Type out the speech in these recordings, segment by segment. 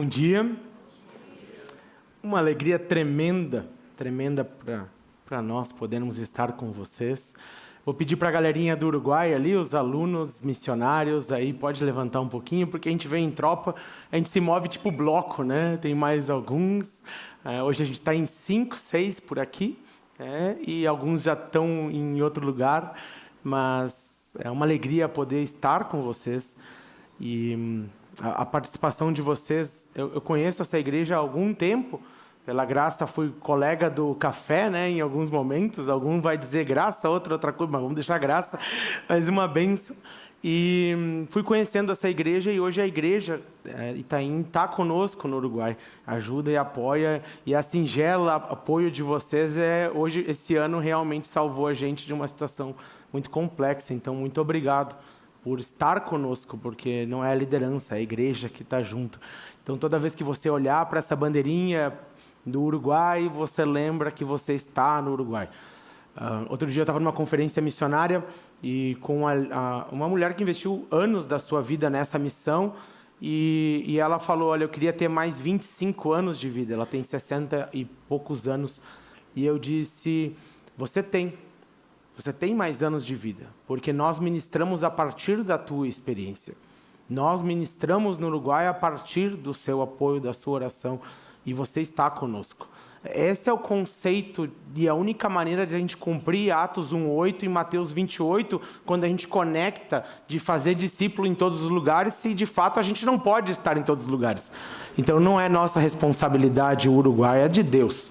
Bom dia. Uma alegria tremenda, tremenda para nós podermos estar com vocês. Vou pedir para a galerinha do Uruguai ali, os alunos, missionários, aí pode levantar um pouquinho, porque a gente vem em tropa, a gente se move tipo bloco, né? Tem mais alguns. É, hoje a gente está em cinco, seis por aqui, é, e alguns já estão em outro lugar, mas é uma alegria poder estar com vocês. E hum, a, a participação de vocês, eu, eu conheço essa igreja há algum tempo, pela graça fui colega do café, né, em alguns momentos. Algum vai dizer graça, outro outra coisa, mas vamos deixar graça. Mas uma benção. E hum, fui conhecendo essa igreja e hoje a igreja é, Itaim está conosco no Uruguai, ajuda e apoia e a singela apoio de vocês é hoje esse ano realmente salvou a gente de uma situação muito complexa. Então muito obrigado por estar conosco, porque não é a liderança, é a igreja que está junto. Então toda vez que você olhar para essa bandeirinha do Uruguai, você lembra que você está no Uruguai. Uh, outro dia eu estava numa conferência missionária e com a, a, uma mulher que investiu anos da sua vida nessa missão e, e, ela falou, olha, eu queria ter mais 25 anos de vida. Ela tem 60 e poucos anos. E eu disse, você tem. Você tem mais anos de vida, porque nós ministramos a partir da tua experiência. Nós ministramos no Uruguai a partir do seu apoio, da sua oração e você está conosco. Esse é o conceito e a única maneira de a gente cumprir Atos 1:8 e Mateus 28, quando a gente conecta de fazer discípulo em todos os lugares, se de fato a gente não pode estar em todos os lugares. Então não é nossa responsabilidade o Uruguai, é de Deus.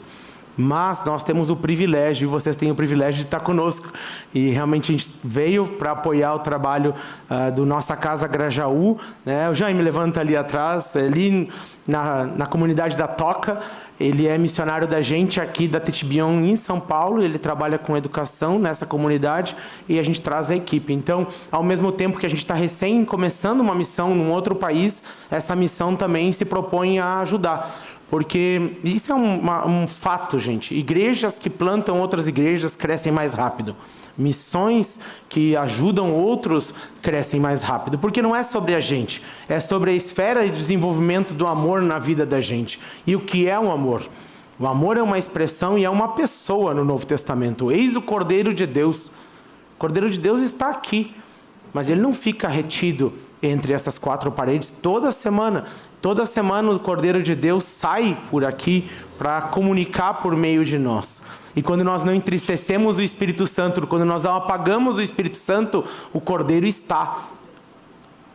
Mas nós temos o privilégio, e vocês têm o privilégio de estar conosco. E realmente a gente veio para apoiar o trabalho uh, do Nossa Casa Grajaú. Né? O Jaime levanta ali atrás, ali na, na comunidade da Toca. Ele é missionário da gente aqui da Titibion em São Paulo. Ele trabalha com educação nessa comunidade e a gente traz a equipe. Então, ao mesmo tempo que a gente está recém começando uma missão num outro país, essa missão também se propõe a ajudar. Porque isso é uma, um fato, gente. Igrejas que plantam outras igrejas crescem mais rápido. Missões que ajudam outros crescem mais rápido. Porque não é sobre a gente, é sobre a esfera de desenvolvimento do amor na vida da gente. E o que é o amor? O amor é uma expressão e é uma pessoa no Novo Testamento. Eis o Cordeiro de Deus. O Cordeiro de Deus está aqui, mas ele não fica retido entre essas quatro paredes toda semana. Toda semana o Cordeiro de Deus sai por aqui para comunicar por meio de nós. E quando nós não entristecemos o Espírito Santo, quando nós não apagamos o Espírito Santo, o Cordeiro está.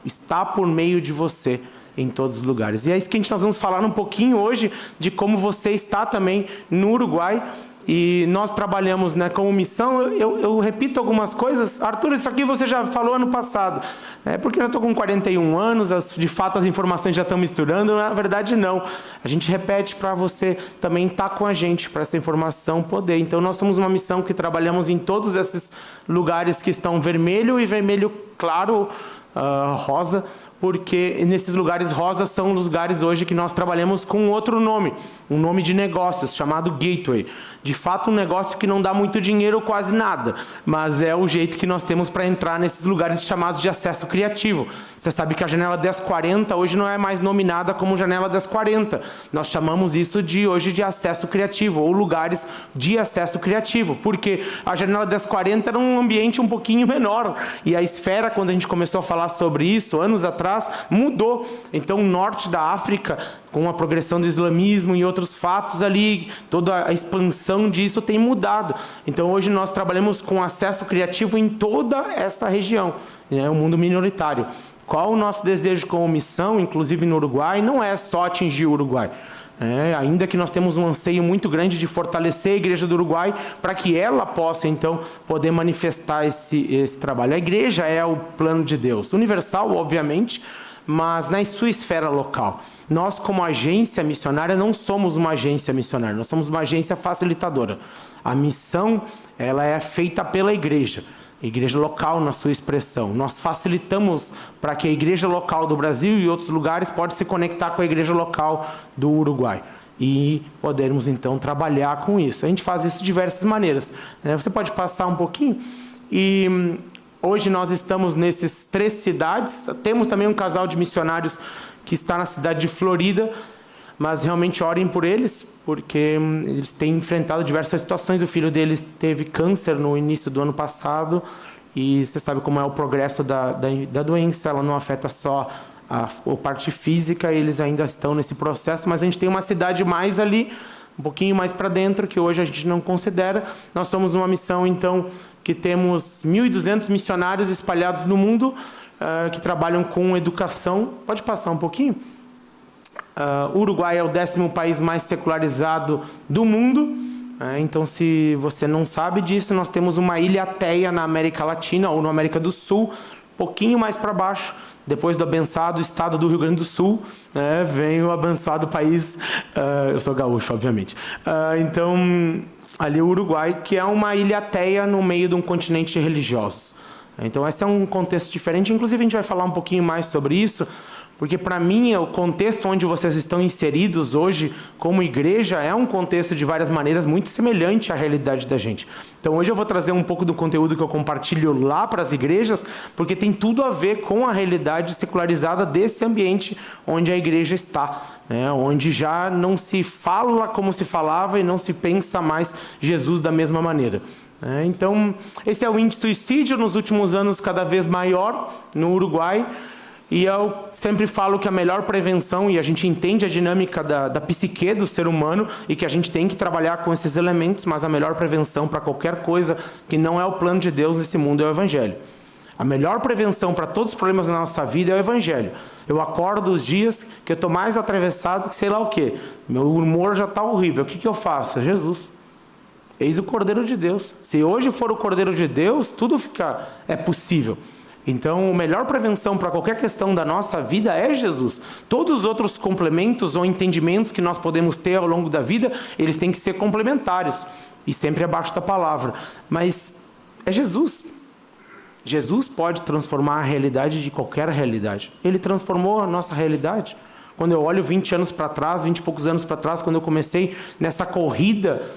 Está por meio de você em todos os lugares. E é isso que a gente, nós vamos falar um pouquinho hoje de como você está também no Uruguai e nós trabalhamos né, como missão. Eu, eu, repito algumas coisas. Arthur, isso aqui você já falou ano passado. É porque eu estou com 41 anos, as, de fato as informações já estão misturando. Na verdade, não. A gente repete para você também estar tá com a gente, para essa informação poder. Então, nós somos uma missão que trabalhamos em todos esses lugares que estão vermelho e vermelho claro, uh, rosa, porque nesses lugares rosas são lugares hoje que nós trabalhamos com outro nome, um nome de negócios chamado Gateway. De fato, um negócio que não dá muito dinheiro quase nada, mas é o jeito que nós temos para entrar nesses lugares chamados de acesso criativo. Você sabe que a janela 1040 hoje não é mais nominada como janela 1040. Nós chamamos isso de hoje de acesso criativo ou lugares de acesso criativo, porque a janela 1040 era um ambiente um pouquinho menor e a esfera quando a gente começou a falar sobre isso anos atrás atrás mudou. Então, o norte da África, com a progressão do islamismo e outros fatos ali, toda a expansão disso tem mudado. Então, hoje nós trabalhamos com acesso criativo em toda essa região, né, o mundo minoritário. Qual o nosso desejo como missão, inclusive no Uruguai, não é só atingir o Uruguai. É, ainda que nós temos um anseio muito grande de fortalecer a Igreja do Uruguai para que ela possa, então, poder manifestar esse, esse trabalho. A igreja é o plano de Deus, universal, obviamente, mas na sua esfera local. Nós, como agência missionária, não somos uma agência missionária, nós somos uma agência facilitadora. A missão ela é feita pela igreja igreja local na sua expressão. Nós facilitamos para que a igreja local do Brasil e outros lugares possa se conectar com a igreja local do Uruguai e podermos então trabalhar com isso. A gente faz isso de diversas maneiras. Né? Você pode passar um pouquinho e Hoje nós estamos nesses três cidades. Temos também um casal de missionários que está na cidade de Florida, mas realmente orem por eles, porque hum, eles têm enfrentado diversas situações. O filho deles teve câncer no início do ano passado e você sabe como é o progresso da, da, da doença. Ela não afeta só a, a parte física, eles ainda estão nesse processo, mas a gente tem uma cidade mais ali um pouquinho mais para dentro, que hoje a gente não considera. Nós somos uma missão, então, que temos 1.200 missionários espalhados no mundo uh, que trabalham com educação. Pode passar um pouquinho? Uh, Uruguai é o décimo país mais secularizado do mundo. Uh, então, se você não sabe disso, nós temos uma ilha teia na América Latina ou na América do Sul, pouquinho mais para baixo, depois do abençoado estado do Rio Grande do Sul, né, vem o abençoado país. Uh, eu sou gaúcho, obviamente. Uh, então, ali o Uruguai, que é uma ilha teia no meio de um continente religioso. Então, esse é um contexto diferente. Inclusive, a gente vai falar um pouquinho mais sobre isso, porque para mim o contexto onde vocês estão inseridos hoje como igreja é um contexto de várias maneiras muito semelhante à realidade da gente. Então hoje eu vou trazer um pouco do conteúdo que eu compartilho lá para as igrejas, porque tem tudo a ver com a realidade secularizada desse ambiente onde a igreja está, né? onde já não se fala como se falava e não se pensa mais Jesus da mesma maneira. É, então, esse é o índice de suicídio nos últimos anos cada vez maior no Uruguai. E eu sempre falo que a melhor prevenção, e a gente entende a dinâmica da, da psique do ser humano, e que a gente tem que trabalhar com esses elementos, mas a melhor prevenção para qualquer coisa que não é o plano de Deus nesse mundo é o Evangelho. A melhor prevenção para todos os problemas da nossa vida é o Evangelho. Eu acordo os dias que eu estou mais atravessado que sei lá o quê. Meu humor já está horrível. O que, que eu faço? É Jesus. Eis o Cordeiro de Deus. Se hoje for o Cordeiro de Deus, tudo fica é possível. Então, a melhor prevenção para qualquer questão da nossa vida é Jesus. Todos os outros complementos ou entendimentos que nós podemos ter ao longo da vida, eles têm que ser complementares e sempre abaixo da palavra. Mas é Jesus. Jesus pode transformar a realidade de qualquer realidade. Ele transformou a nossa realidade. Quando eu olho 20 anos para trás, 20 e poucos anos para trás, quando eu comecei nessa corrida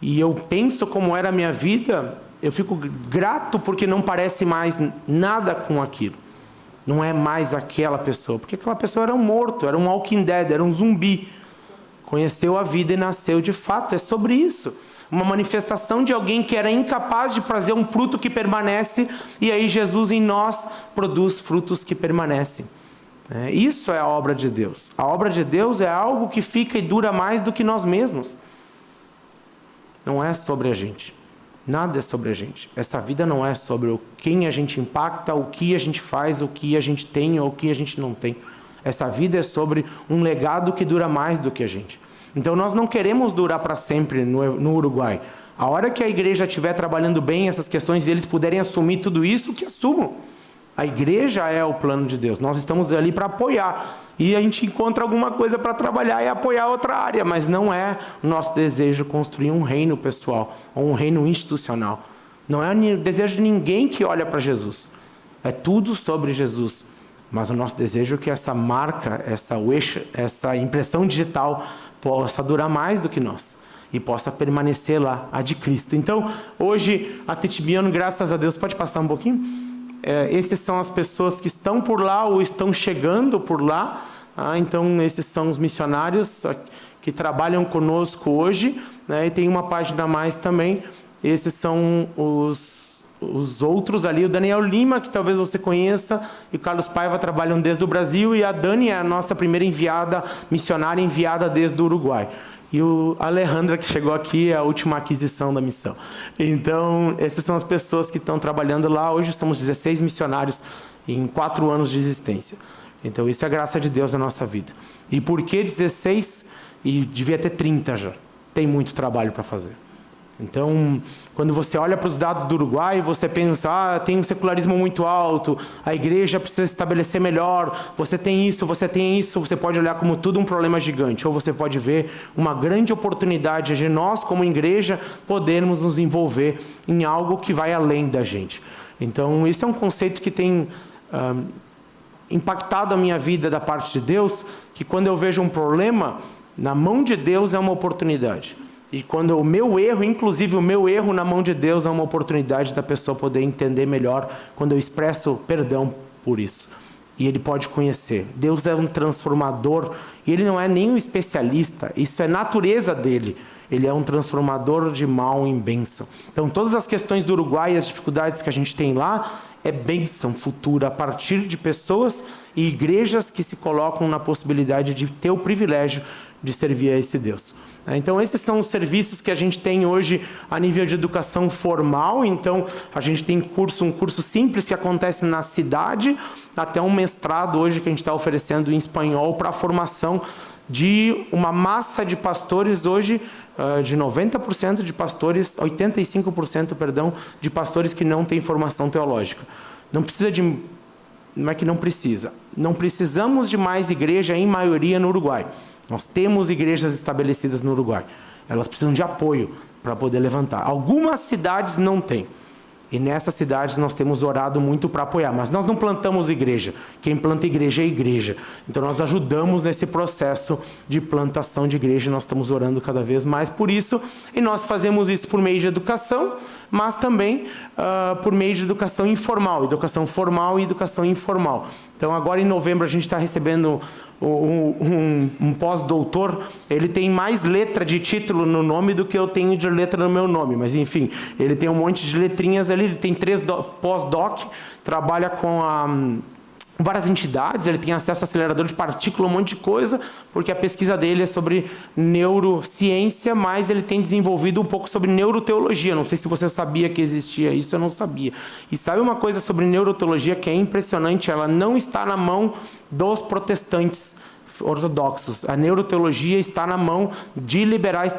e eu penso como era a minha vida, eu fico grato porque não parece mais nada com aquilo. Não é mais aquela pessoa, porque aquela pessoa era um morto, era um walking dead, era um zumbi. Conheceu a vida e nasceu de fato, é sobre isso. Uma manifestação de alguém que era incapaz de fazer um fruto que permanece, e aí Jesus em nós produz frutos que permanecem. É, isso é a obra de Deus. A obra de Deus é algo que fica e dura mais do que nós mesmos. Não é sobre a gente. Nada é sobre a gente. Essa vida não é sobre quem a gente impacta, o que a gente faz, o que a gente tem ou o que a gente não tem. Essa vida é sobre um legado que dura mais do que a gente. Então nós não queremos durar para sempre no, no Uruguai. A hora que a igreja estiver trabalhando bem essas questões e eles puderem assumir tudo isso, que assumam. A igreja é o plano de Deus. Nós estamos ali para apoiar. E a gente encontra alguma coisa para trabalhar e apoiar outra área, mas não é nosso desejo construir um reino pessoal ou um reino institucional. Não é o desejo de ninguém que olha para Jesus. É tudo sobre Jesus. Mas o nosso desejo é que essa marca, essa wish, essa impressão digital possa durar mais do que nós e possa permanecer lá, a de Cristo. Então, hoje, a Titibiano, graças a Deus, pode passar um pouquinho? É, esses são as pessoas que estão por lá ou estão chegando por lá. Ah, então, esses são os missionários que trabalham conosco hoje. Né, e tem uma página a mais também. Esses são os, os outros ali. O Daniel Lima, que talvez você conheça, e o Carlos Paiva trabalham desde o Brasil. E a Dani é a nossa primeira enviada, missionária enviada desde o Uruguai. E o Alejandra, que chegou aqui, é a última aquisição da missão. Então, essas são as pessoas que estão trabalhando lá. Hoje somos 16 missionários em quatro anos de existência. Então, isso é graça de Deus na nossa vida. E por que 16? E devia ter 30 já. Tem muito trabalho para fazer. Então, quando você olha para os dados do Uruguai, você pensa, ah, tem um secularismo muito alto, a igreja precisa se estabelecer melhor, você tem isso, você tem isso, você pode olhar como tudo um problema gigante, ou você pode ver uma grande oportunidade de nós, como igreja, podermos nos envolver em algo que vai além da gente. Então, esse é um conceito que tem impactado a minha vida da parte de Deus, que quando eu vejo um problema, na mão de Deus é uma oportunidade. E quando o meu erro, inclusive o meu erro na mão de Deus, é uma oportunidade da pessoa poder entender melhor quando eu expresso perdão por isso. E ele pode conhecer. Deus é um transformador e ele não é nem um especialista, isso é natureza dele. Ele é um transformador de mal em bênção. Então, todas as questões do Uruguai e as dificuldades que a gente tem lá é bênção futura a partir de pessoas e igrejas que se colocam na possibilidade de ter o privilégio de servir a esse Deus. É, então, esses são os serviços que a gente tem hoje a nível de educação formal. Então, a gente tem curso, um curso simples que acontece na cidade, até um mestrado hoje que a gente está oferecendo em espanhol para a formação de uma massa de pastores hoje, de 90% de pastores, 85%, perdão, de pastores que não têm formação teológica. Não precisa de. Não é que não precisa. Não precisamos de mais igreja, em maioria, no Uruguai. Nós temos igrejas estabelecidas no Uruguai. Elas precisam de apoio para poder levantar. Algumas cidades não têm. E nessas cidades nós temos orado muito para apoiar, mas nós não plantamos igreja. Quem planta igreja é igreja. Então nós ajudamos nesse processo de plantação de igreja, nós estamos orando cada vez mais por isso, e nós fazemos isso por meio de educação, mas também uh, por meio de educação informal, educação formal e educação informal. Então agora em novembro a gente está recebendo um, um, um pós-doutor, ele tem mais letra de título no nome do que eu tenho de letra no meu nome. Mas enfim, ele tem um monte de letrinhas ali, ele tem três pós-doc, trabalha com a várias entidades, ele tem acesso a acelerador de partícula, um monte de coisa, porque a pesquisa dele é sobre neurociência, mas ele tem desenvolvido um pouco sobre neuroteologia. Não sei se você sabia que existia isso, eu não sabia. E sabe uma coisa sobre neuroteologia que é impressionante? Ela não está na mão dos protestantes ortodoxos. A neuroteologia está na mão de liberais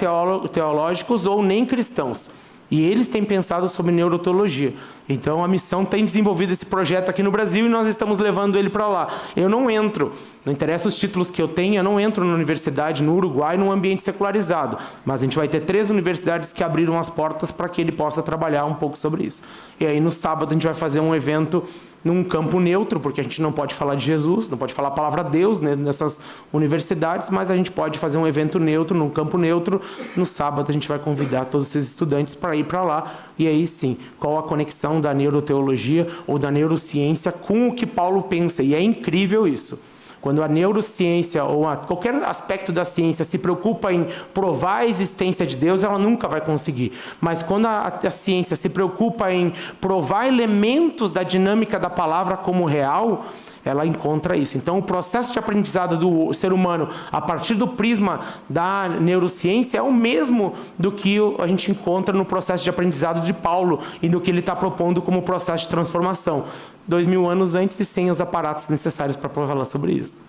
teológicos ou nem cristãos. E eles têm pensado sobre neuroteologia. Então a missão tem desenvolvido esse projeto aqui no Brasil e nós estamos levando ele para lá. Eu não entro, não interessa os títulos que eu tenho, eu não entro na universidade no Uruguai num ambiente secularizado. Mas a gente vai ter três universidades que abriram as portas para que ele possa trabalhar um pouco sobre isso. E aí no sábado a gente vai fazer um evento num campo neutro, porque a gente não pode falar de Jesus, não pode falar a palavra Deus né, nessas universidades, mas a gente pode fazer um evento neutro, num campo neutro. No sábado a gente vai convidar todos esses estudantes para ir para lá. E aí sim, qual a conexão da neuroteologia ou da neurociência com o que Paulo pensa? E é incrível isso. Quando a neurociência ou a, qualquer aspecto da ciência se preocupa em provar a existência de Deus, ela nunca vai conseguir. Mas quando a, a ciência se preocupa em provar elementos da dinâmica da palavra como real, ela encontra isso. Então, o processo de aprendizado do ser humano a partir do prisma da neurociência é o mesmo do que a gente encontra no processo de aprendizado de Paulo e do que ele está propondo como processo de transformação dois mil anos antes e sem os aparatos necessários para falar sobre isso.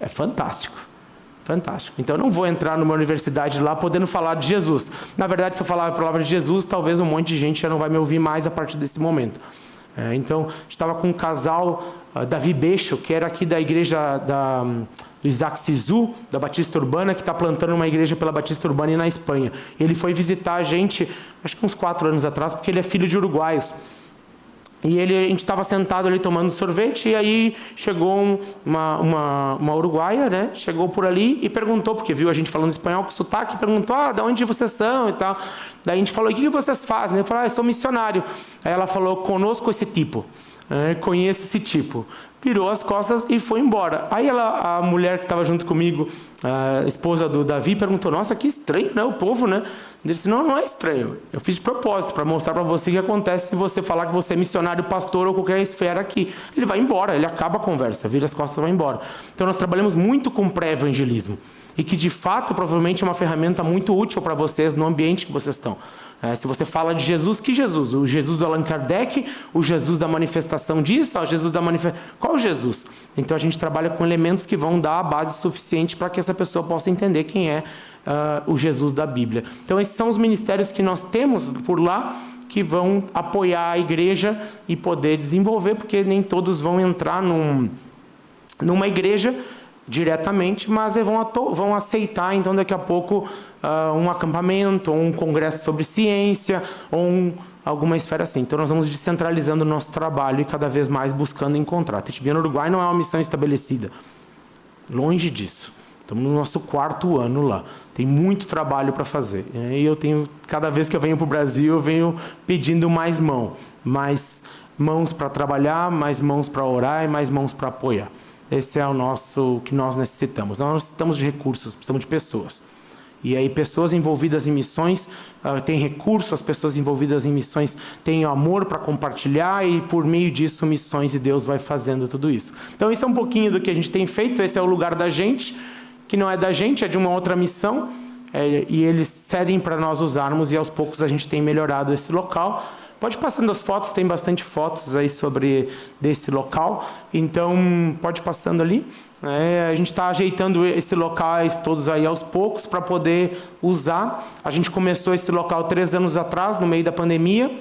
É fantástico. Fantástico. Então eu não vou entrar numa universidade lá podendo falar de Jesus. Na verdade, se eu falar a palavra de Jesus, talvez um monte de gente já não vai me ouvir mais a partir desse momento. É, então, estava com um casal, uh, Davi Beixo, que era aqui da igreja da, do Isaac Sisu, da Batista Urbana, que está plantando uma igreja pela Batista Urbana na Espanha. Ele foi visitar a gente, acho que uns quatro anos atrás, porque ele é filho de uruguaios. E ele, a gente estava sentado ali tomando sorvete, e aí chegou uma, uma, uma, uruguaia, né? Chegou por ali e perguntou, porque viu a gente falando espanhol com sotaque, perguntou, ah, de onde vocês são e tal. Daí a gente falou, o que vocês fazem? Eu falei, ah, eu sou missionário. Aí ela falou, conosco esse tipo, é, conheço esse tipo virou as costas e foi embora. Aí ela, a mulher que estava junto comigo, a esposa do Davi, perguntou: Nossa, que estranho, né? O povo, né? Ele disse: Não, não é estranho. Eu fiz de propósito para mostrar para você o que acontece se você falar que você é missionário, pastor ou qualquer esfera aqui. Ele vai embora, ele acaba a conversa, vira as costas e vai embora. Então nós trabalhamos muito com pré-evangelismo e que de fato provavelmente é uma ferramenta muito útil para vocês no ambiente que vocês estão. É, se você fala de Jesus, que Jesus? O Jesus do Allan Kardec, o Jesus da manifestação disso, o Jesus da manifestação. Qual Jesus? Então a gente trabalha com elementos que vão dar a base suficiente para que essa pessoa possa entender quem é uh, o Jesus da Bíblia. Então esses são os ministérios que nós temos por lá que vão apoiar a igreja e poder desenvolver, porque nem todos vão entrar num, numa igreja diretamente, mas vão, vão aceitar, então, daqui a pouco, uh, um acampamento, ou um congresso sobre ciência, ou um, alguma esfera assim. Então, nós vamos descentralizando o nosso trabalho e cada vez mais buscando encontrar. A no Uruguai não é uma missão estabelecida. Longe disso. Estamos no nosso quarto ano lá. Tem muito trabalho para fazer. E eu tenho, cada vez que eu venho para o Brasil, eu venho pedindo mais mão, mais mãos para trabalhar, mais mãos para orar e mais mãos para apoiar. Esse é o nosso que nós necessitamos. Nós necessitamos de recursos, precisamos de pessoas. E aí pessoas envolvidas em missões uh, têm recursos, as pessoas envolvidas em missões têm amor para compartilhar e por meio disso missões e Deus vai fazendo tudo isso. Então isso é um pouquinho do que a gente tem feito, esse é o lugar da gente que não é da gente, é de uma outra missão, é, e eles cedem para nós usarmos, e aos poucos a gente tem melhorado esse local. Pode passando as fotos, tem bastante fotos aí sobre desse local, então pode passando ali. É, a gente está ajeitando esses locais todos aí aos poucos para poder usar. A gente começou esse local três anos atrás, no meio da pandemia,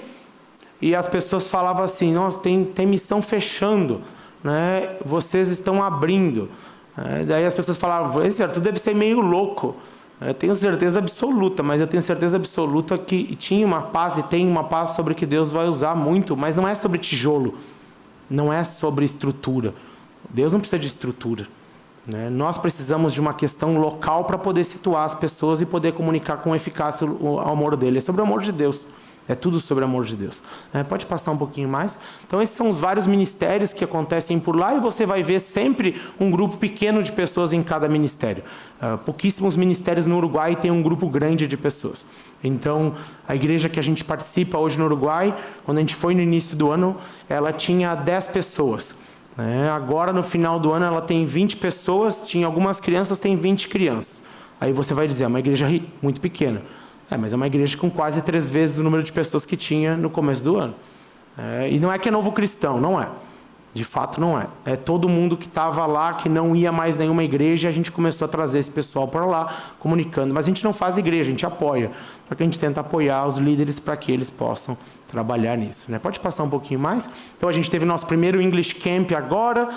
e as pessoas falavam assim: nossa, tem, tem missão fechando, né? vocês estão abrindo. É, daí as pessoas falavam, esse deve ser meio louco. Eu tenho certeza absoluta, mas eu tenho certeza absoluta que tinha uma paz e tem uma paz sobre que Deus vai usar muito, mas não é sobre tijolo, não é sobre estrutura. Deus não precisa de estrutura. Né? Nós precisamos de uma questão local para poder situar as pessoas e poder comunicar com eficácia o amor dele. É sobre o amor de Deus. É tudo sobre o amor de Deus. É, pode passar um pouquinho mais? Então, esses são os vários ministérios que acontecem por lá e você vai ver sempre um grupo pequeno de pessoas em cada ministério. Uh, pouquíssimos ministérios no Uruguai têm um grupo grande de pessoas. Então, a igreja que a gente participa hoje no Uruguai, quando a gente foi no início do ano, ela tinha 10 pessoas. É, agora, no final do ano, ela tem 20 pessoas, tinha algumas crianças, tem 20 crianças. Aí você vai dizer, é uma igreja muito pequena. É, mas é uma igreja com quase três vezes o número de pessoas que tinha no começo do ano. É, e não é que é novo cristão, não é. De fato, não é. É todo mundo que estava lá, que não ia mais nenhuma igreja, a gente começou a trazer esse pessoal para lá, comunicando. Mas a gente não faz igreja, a gente apoia. Porque a gente tenta apoiar os líderes para que eles possam trabalhar nisso. Né? Pode passar um pouquinho mais? Então, a gente teve nosso primeiro English Camp agora,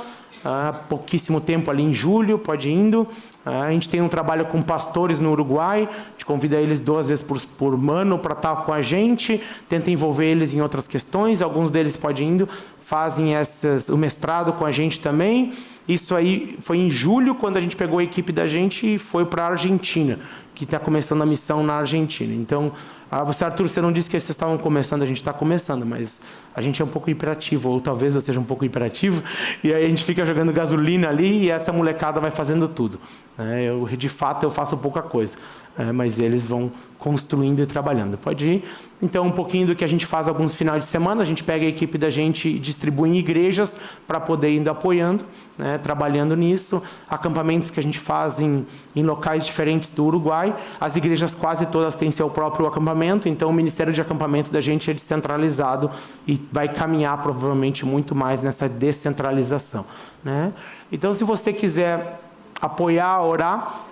há pouquíssimo tempo ali em julho, pode ir indo. A gente tem um trabalho com pastores no Uruguai, a gente convida eles duas vezes por, por ano para estar com a gente, tenta envolver eles em outras questões, alguns deles podem indo, fazem essas, o mestrado com a gente também. Isso aí foi em julho, quando a gente pegou a equipe da gente e foi para a Argentina, que está começando a missão na Argentina. Então, ah, você, Arthur, você não disse que vocês estavam começando, a gente está começando, mas a gente é um pouco hiperativo, ou talvez eu seja um pouco hiperativo, e aí a gente fica jogando gasolina ali e essa molecada vai fazendo tudo. É, eu, de fato, eu faço pouca coisa, é, mas eles vão construindo e trabalhando. Pode ir? Então, um pouquinho do que a gente faz alguns finais de semana, a gente pega a equipe da gente e distribui em igrejas para poder ir apoiando, né, trabalhando nisso. Acampamentos que a gente faz em, em locais diferentes do Uruguai. As igrejas quase todas têm seu próprio acampamento, então o Ministério de Acampamento da gente é descentralizado e vai caminhar provavelmente muito mais nessa descentralização. Né? Então, se você quiser apoiar, orar,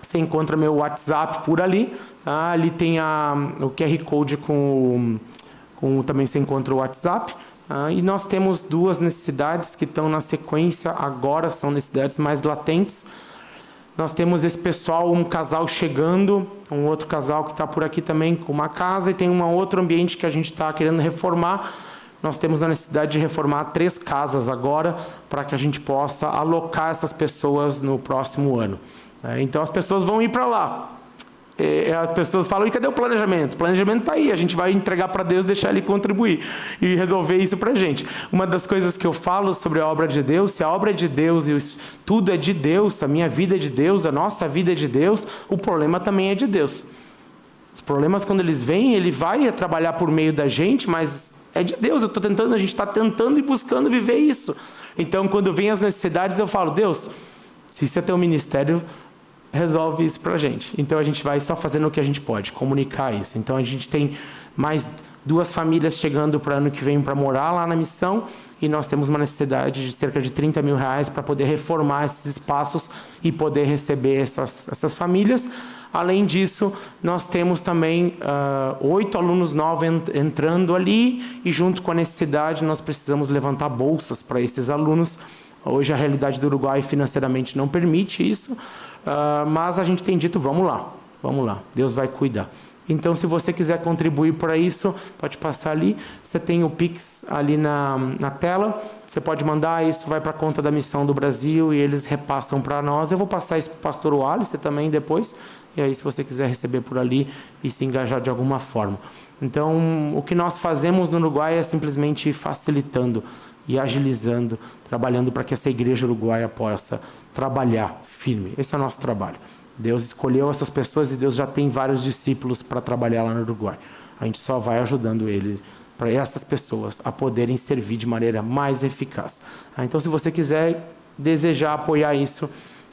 você encontra meu WhatsApp por ali. Tá? Ali tem a, o QR Code com, com também você encontra o WhatsApp. Tá? E nós temos duas necessidades que estão na sequência agora, são necessidades mais latentes. Nós temos esse pessoal, um casal chegando, um outro casal que está por aqui também com uma casa, e tem um outro ambiente que a gente está querendo reformar. Nós temos a necessidade de reformar três casas agora, para que a gente possa alocar essas pessoas no próximo ano. É, então as pessoas vão ir para lá. E as pessoas falam, e cadê o planejamento? O planejamento está aí, a gente vai entregar para Deus, deixar Ele contribuir e resolver isso para a gente. Uma das coisas que eu falo sobre a obra de Deus, se a obra é de Deus e tudo é de Deus, a minha vida é de Deus, a nossa vida é de Deus, o problema também é de Deus. Os problemas, quando eles vêm, Ele vai trabalhar por meio da gente, mas é de Deus, eu estou tentando, a gente está tentando e buscando viver isso. Então, quando vem as necessidades, eu falo, Deus, se isso é teu ministério, resolve isso para a gente. Então a gente vai só fazendo o que a gente pode, comunicar isso. Então a gente tem mais duas famílias chegando para ano que vem para morar lá na missão e nós temos uma necessidade de cerca de 30 mil reais para poder reformar esses espaços e poder receber essas, essas famílias. Além disso, nós temos também uh, oito alunos novos entrando ali e junto com a necessidade nós precisamos levantar bolsas para esses alunos. Hoje a realidade do Uruguai financeiramente não permite isso, Uh, mas a gente tem dito, vamos lá, vamos lá, Deus vai cuidar. Então, se você quiser contribuir para isso, pode passar ali. Você tem o Pix ali na, na tela. Você pode mandar, isso vai para a conta da Missão do Brasil e eles repassam para nós. Eu vou passar isso para o pastor Wallace também depois. E aí, se você quiser receber por ali e se engajar de alguma forma. Então, o que nós fazemos no Uruguai é simplesmente facilitando e agilizando, trabalhando para que essa igreja uruguaia possa trabalhar firme. Esse é o nosso trabalho. Deus escolheu essas pessoas e Deus já tem vários discípulos para trabalhar lá no Uruguai. A gente só vai ajudando ele para essas pessoas a poderem servir de maneira mais eficaz. Ah, então, se você quiser desejar apoiar isso,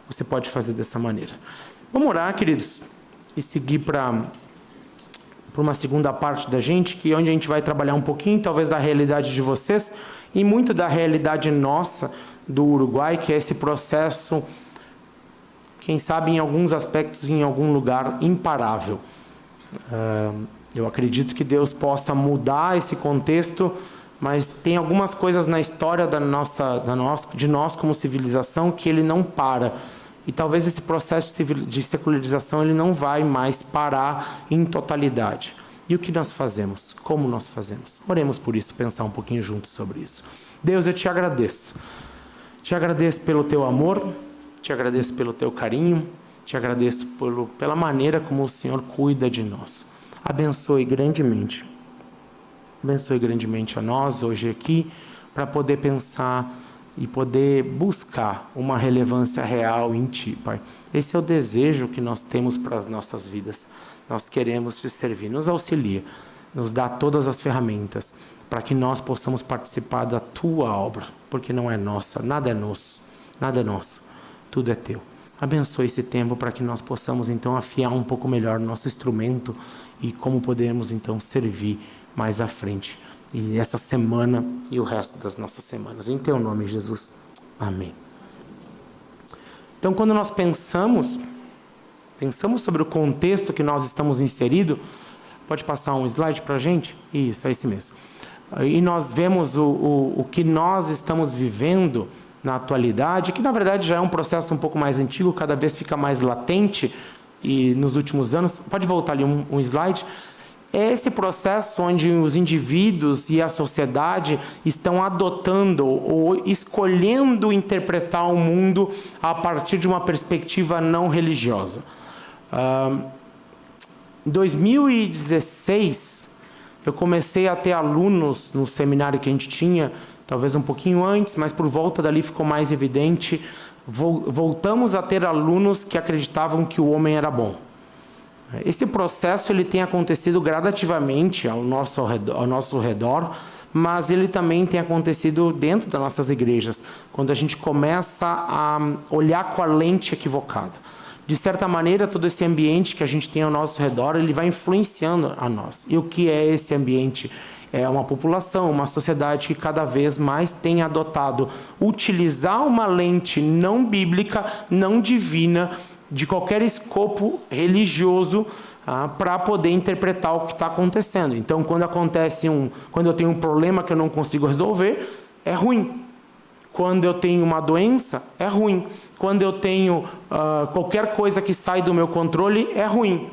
você pode fazer dessa maneira. Vamos orar, queridos, e seguir para para uma segunda parte da gente, que é onde a gente vai trabalhar um pouquinho, talvez da realidade de vocês e muito da realidade nossa do Uruguai, que é esse processo quem sabe em alguns aspectos, em algum lugar imparável. Uh, eu acredito que Deus possa mudar esse contexto, mas tem algumas coisas na história da nossa, da nossa, de nós como civilização que ele não para. E talvez esse processo de secularização ele não vai mais parar em totalidade. E o que nós fazemos? Como nós fazemos? Oremos por isso, pensar um pouquinho juntos sobre isso. Deus, eu te agradeço. Te agradeço pelo teu amor, te agradeço pelo teu carinho, te agradeço pelo, pela maneira como o Senhor cuida de nós. Abençoe grandemente. Abençoe grandemente a nós hoje aqui, para poder pensar e poder buscar uma relevância real em Ti, Pai. Esse é o desejo que nós temos para as nossas vidas. Nós queremos te servir. Nos auxilia, nos dá todas as ferramentas para que nós possamos participar da Tua obra, porque não é nossa, nada é nosso, nada é nosso tudo é teu. Abençoe esse tempo para que nós possamos então afiar um pouco melhor o nosso instrumento e como podemos então servir mais à frente. E essa semana e o resto das nossas semanas. Em teu nome, Jesus. Amém. Então, quando nós pensamos, pensamos sobre o contexto que nós estamos inserido, pode passar um slide para a gente? Isso, é esse mesmo. E nós vemos o, o, o que nós estamos vivendo na atualidade, que na verdade já é um processo um pouco mais antigo, cada vez fica mais latente e nos últimos anos. Pode voltar ali um, um slide. É esse processo onde os indivíduos e a sociedade estão adotando ou escolhendo interpretar o mundo a partir de uma perspectiva não religiosa. Em 2016, eu comecei a ter alunos no seminário que a gente tinha talvez um pouquinho antes, mas por volta dali ficou mais evidente. Voltamos a ter alunos que acreditavam que o homem era bom. Esse processo ele tem acontecido gradativamente ao nosso, ao nosso redor, mas ele também tem acontecido dentro das nossas igrejas, quando a gente começa a olhar com a lente equivocada. De certa maneira, todo esse ambiente que a gente tem ao nosso redor, ele vai influenciando a nós. E o que é esse ambiente? é uma população, uma sociedade que cada vez mais tem adotado utilizar uma lente não bíblica, não divina, de qualquer escopo religioso ah, para poder interpretar o que está acontecendo. Então, quando acontece um, quando eu tenho um problema que eu não consigo resolver, é ruim. Quando eu tenho uma doença, é ruim. Quando eu tenho ah, qualquer coisa que sai do meu controle, é ruim.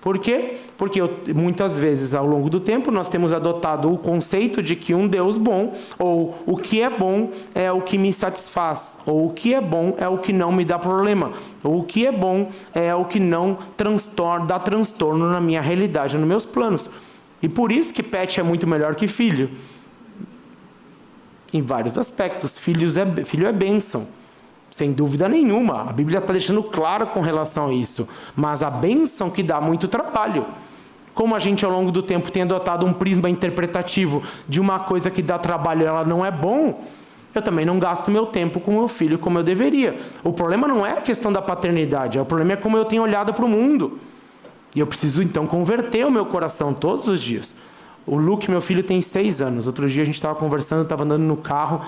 Por quê? Porque eu, muitas vezes ao longo do tempo nós temos adotado o conceito de que um Deus bom, ou o que é bom é o que me satisfaz, ou o que é bom é o que não me dá problema, ou o que é bom é o que não transtorna, dá transtorno na minha realidade, nos meus planos. E por isso que pet é muito melhor que filho. Em vários aspectos, filhos é, filho é bênção. Sem dúvida nenhuma. A Bíblia está deixando claro com relação a isso. Mas a bênção que dá muito trabalho. Como a gente ao longo do tempo tem adotado um prisma interpretativo de uma coisa que dá trabalho ela não é bom, eu também não gasto meu tempo com meu filho como eu deveria. O problema não é a questão da paternidade, o problema é como eu tenho olhado para o mundo. E eu preciso então converter o meu coração todos os dias. O Luke, meu filho, tem seis anos. Outro dia a gente estava conversando, estava andando no carro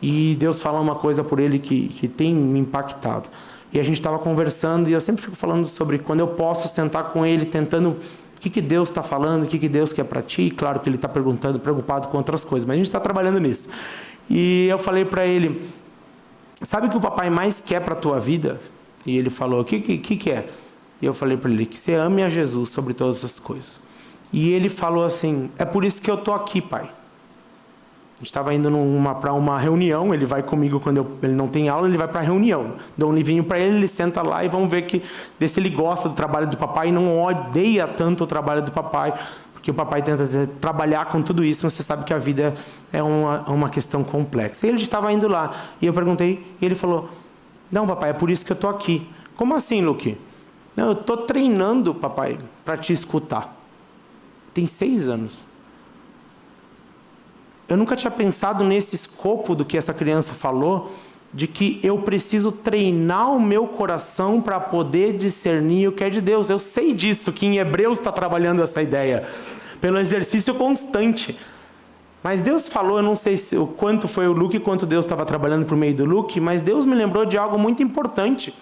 e Deus fala uma coisa por ele que, que tem me impactado. E a gente estava conversando, e eu sempre fico falando sobre quando eu posso sentar com ele, tentando o que, que Deus está falando, o que, que Deus quer para ti. E claro que ele está perguntando, preocupado com outras coisas, mas a gente está trabalhando nisso. E eu falei para ele: Sabe o que o papai mais quer para a tua vida? E ele falou: O que, que, que é? E eu falei para ele que você ame a Jesus sobre todas as coisas. E ele falou assim: É por isso que eu estou aqui, pai. Gente estava indo para uma reunião, ele vai comigo quando eu, ele não tem aula, ele vai para a reunião. Dou um livrinho para ele, ele senta lá e vamos ver, que, ver se ele gosta do trabalho do papai e não odeia tanto o trabalho do papai, porque o papai tenta trabalhar com tudo isso, mas você sabe que a vida é uma, uma questão complexa. E ele estava indo lá, e eu perguntei, e ele falou: Não, papai, é por isso que eu estou aqui. Como assim, Luke? Não, eu estou treinando, papai, para te escutar tem seis anos. Eu nunca tinha pensado nesse escopo do que essa criança falou, de que eu preciso treinar o meu coração para poder discernir o que é de Deus. Eu sei disso, que em Hebreus está trabalhando essa ideia, pelo exercício constante. Mas Deus falou, eu não sei se, o quanto foi o Luke, quanto Deus estava trabalhando por meio do Luke, mas Deus me lembrou de algo muito importante.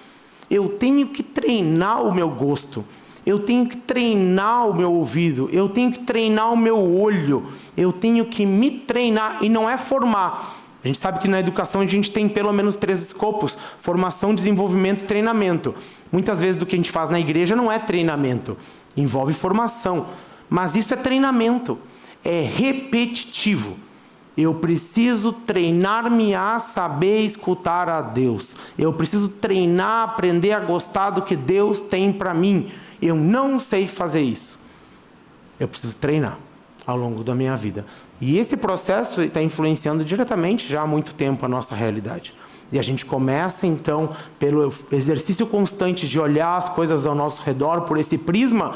Eu tenho que treinar o meu gosto. Eu tenho que treinar o meu ouvido, eu tenho que treinar o meu olho, eu tenho que me treinar e não é formar. A gente sabe que na educação a gente tem pelo menos três escopos: formação, desenvolvimento e treinamento. Muitas vezes do que a gente faz na igreja não é treinamento, envolve formação. Mas isso é treinamento, é repetitivo. Eu preciso treinar-me a saber escutar a Deus. Eu preciso treinar, aprender a gostar do que Deus tem para mim. Eu não sei fazer isso. Eu preciso treinar ao longo da minha vida. E esse processo está influenciando diretamente já há muito tempo a nossa realidade. E a gente começa então, pelo exercício constante de olhar as coisas ao nosso redor por esse prisma,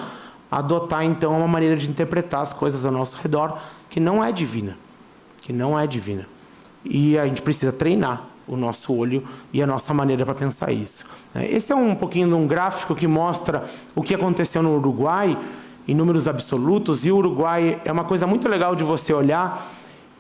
adotar então uma maneira de interpretar as coisas ao nosso redor que não é divina, que não é divina. E a gente precisa treinar o nosso olho e a nossa maneira para pensar isso. É, esse é um pouquinho de um gráfico que mostra o que aconteceu no Uruguai em números absolutos, e o Uruguai é uma coisa muito legal de você olhar.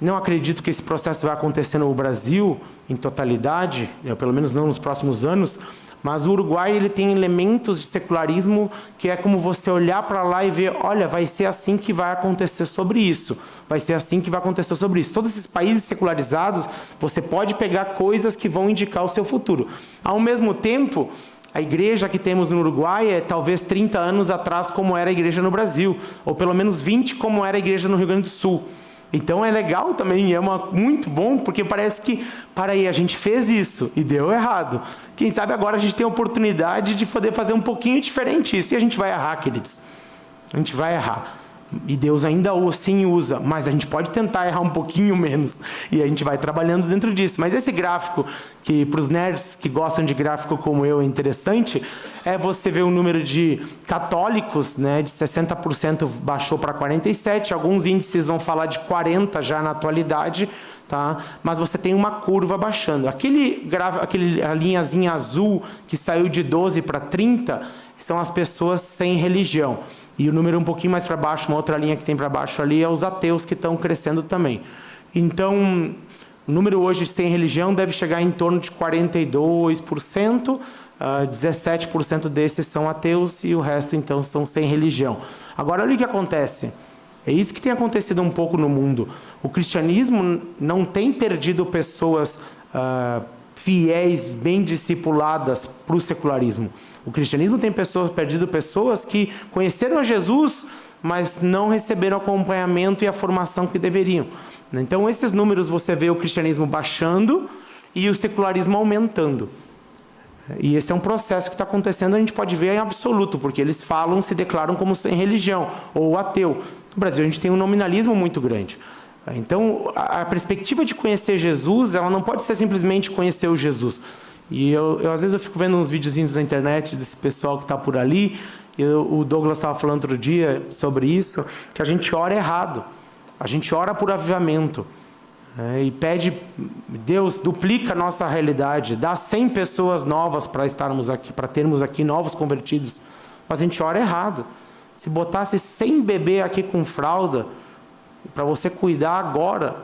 Não acredito que esse processo vai acontecer no Brasil em totalidade, pelo menos não nos próximos anos, mas o Uruguai ele tem elementos de secularismo que é como você olhar para lá e ver, olha, vai ser assim que vai acontecer sobre isso, vai ser assim que vai acontecer sobre isso. Todos esses países secularizados, você pode pegar coisas que vão indicar o seu futuro. Ao mesmo tempo, a igreja que temos no Uruguai é talvez 30 anos atrás como era a igreja no Brasil, ou pelo menos 20 como era a igreja no Rio Grande do Sul. Então é legal também, é uma, muito bom, porque parece que, para aí, a gente fez isso e deu errado. Quem sabe agora a gente tem a oportunidade de poder fazer um pouquinho diferente isso e a gente vai errar, queridos. A gente vai errar. E Deus ainda assim usa, mas a gente pode tentar errar um pouquinho menos. E a gente vai trabalhando dentro disso. Mas esse gráfico, que para os nerds que gostam de gráfico como eu é interessante, é você ver o número de católicos, né, de 60% baixou para 47%. Alguns índices vão falar de 40% já na atualidade. Tá? Mas você tem uma curva baixando. Aquele, aquele a linhazinha azul que saiu de 12 para 30 são as pessoas sem religião. E o número um pouquinho mais para baixo, uma outra linha que tem para baixo ali, é os ateus que estão crescendo também. Então, o número hoje sem religião deve chegar em torno de 42%, uh, 17% desses são ateus e o resto então são sem religião. Agora olha o que acontece. É isso que tem acontecido um pouco no mundo. O cristianismo não tem perdido pessoas uh, fiéis, bem discipuladas para o secularismo. O cristianismo tem pessoas, perdido pessoas que conheceram a Jesus, mas não receberam acompanhamento e a formação que deveriam. Então, esses números você vê o cristianismo baixando e o secularismo aumentando. E esse é um processo que está acontecendo, a gente pode ver em absoluto, porque eles falam, se declaram como sem religião ou ateu. No Brasil, a gente tem um nominalismo muito grande. Então, a perspectiva de conhecer Jesus, ela não pode ser simplesmente conhecer o Jesus. E eu, eu, às vezes eu fico vendo uns videozinhos na internet desse pessoal que está por ali. Eu, o Douglas estava falando outro dia sobre isso, que a gente ora errado. A gente ora por avivamento. É, e pede, Deus, duplica a nossa realidade, dá 100 pessoas novas para estarmos aqui, para termos aqui novos convertidos. Mas a gente ora errado. Se botasse 100 bebê aqui com fralda, para você cuidar agora,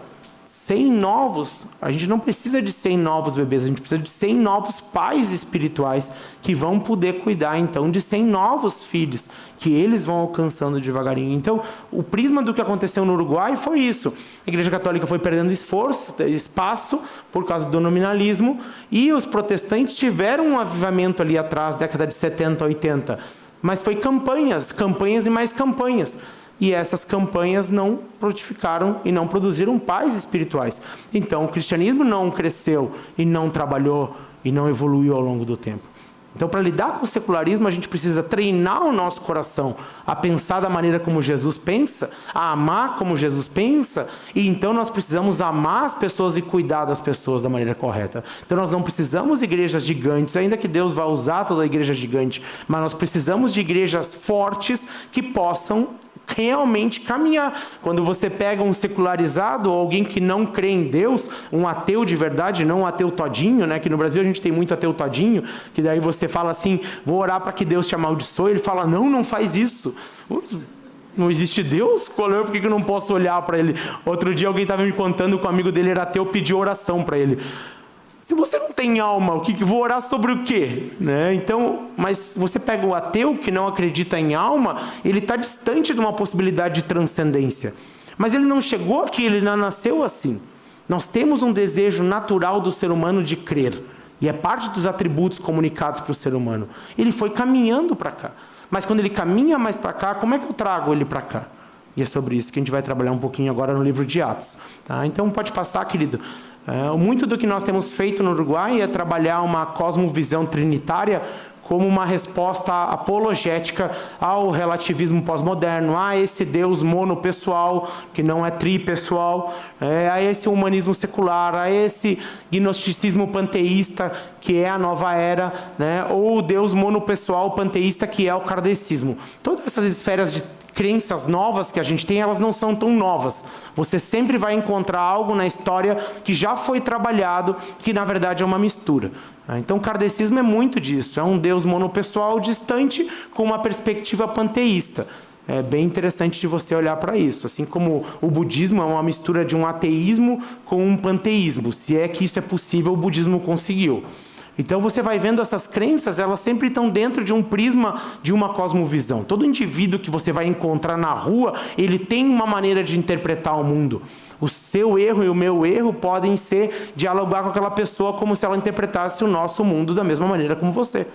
100 novos, a gente não precisa de 100 novos bebês, a gente precisa de 100 novos pais espirituais que vão poder cuidar então de 100 novos filhos, que eles vão alcançando devagarinho. Então, o prisma do que aconteceu no Uruguai foi isso. A Igreja Católica foi perdendo esforço, espaço por causa do nominalismo, e os protestantes tiveram um avivamento ali atrás, década de 70, 80 Mas foi campanhas, campanhas e mais campanhas. E essas campanhas não frutificaram e não produziram pais espirituais. Então o cristianismo não cresceu e não trabalhou e não evoluiu ao longo do tempo. Então, para lidar com o secularismo, a gente precisa treinar o nosso coração a pensar da maneira como Jesus pensa, a amar como Jesus pensa, e então nós precisamos amar as pessoas e cuidar das pessoas da maneira correta. Então, nós não precisamos de igrejas gigantes, ainda que Deus vá usar toda a igreja gigante, mas nós precisamos de igrejas fortes que possam realmente caminhar. Quando você pega um secularizado ou alguém que não crê em Deus, um ateu de verdade, não um ateu todinho, né? Que no Brasil a gente tem muito ateu todinho, que daí você fala assim, vou orar para que Deus te amaldiçoe, ele fala, não, não faz isso. Não existe Deus? Por que eu não posso olhar para ele? Outro dia alguém estava me contando que um amigo dele era ateu, pediu oração para ele. Se você não tem alma, o que vou orar sobre o quê? Né? Então, mas você pega o ateu que não acredita em alma, ele está distante de uma possibilidade de transcendência. Mas ele não chegou aqui, ele não nasceu assim. Nós temos um desejo natural do ser humano de crer. E é parte dos atributos comunicados para o ser humano. Ele foi caminhando para cá. Mas quando ele caminha mais para cá, como é que eu trago ele para cá? E é sobre isso que a gente vai trabalhar um pouquinho agora no livro de Atos. Tá? Então pode passar, querido. É, muito do que nós temos feito no Uruguai é trabalhar uma cosmovisão trinitária como uma resposta apologética ao relativismo pós-moderno, a esse Deus monopessoal, que não é tripessoal, é, a esse humanismo secular, a esse gnosticismo panteísta, que é a nova era, né, ou o Deus monopessoal panteísta, que é o kardecismo. Todas essas esferas de crenças novas que a gente tem, elas não são tão novas. Você sempre vai encontrar algo na história que já foi trabalhado, que na verdade é uma mistura. Então, o kardecismo é muito disso. É um Deus monopessoal distante com uma perspectiva panteísta. É bem interessante de você olhar para isso. Assim como o budismo é uma mistura de um ateísmo com um panteísmo. Se é que isso é possível, o budismo conseguiu. Então você vai vendo essas crenças, elas sempre estão dentro de um prisma de uma cosmovisão. Todo indivíduo que você vai encontrar na rua, ele tem uma maneira de interpretar o mundo. O seu erro e o meu erro podem ser dialogar com aquela pessoa como se ela interpretasse o nosso mundo da mesma maneira como você.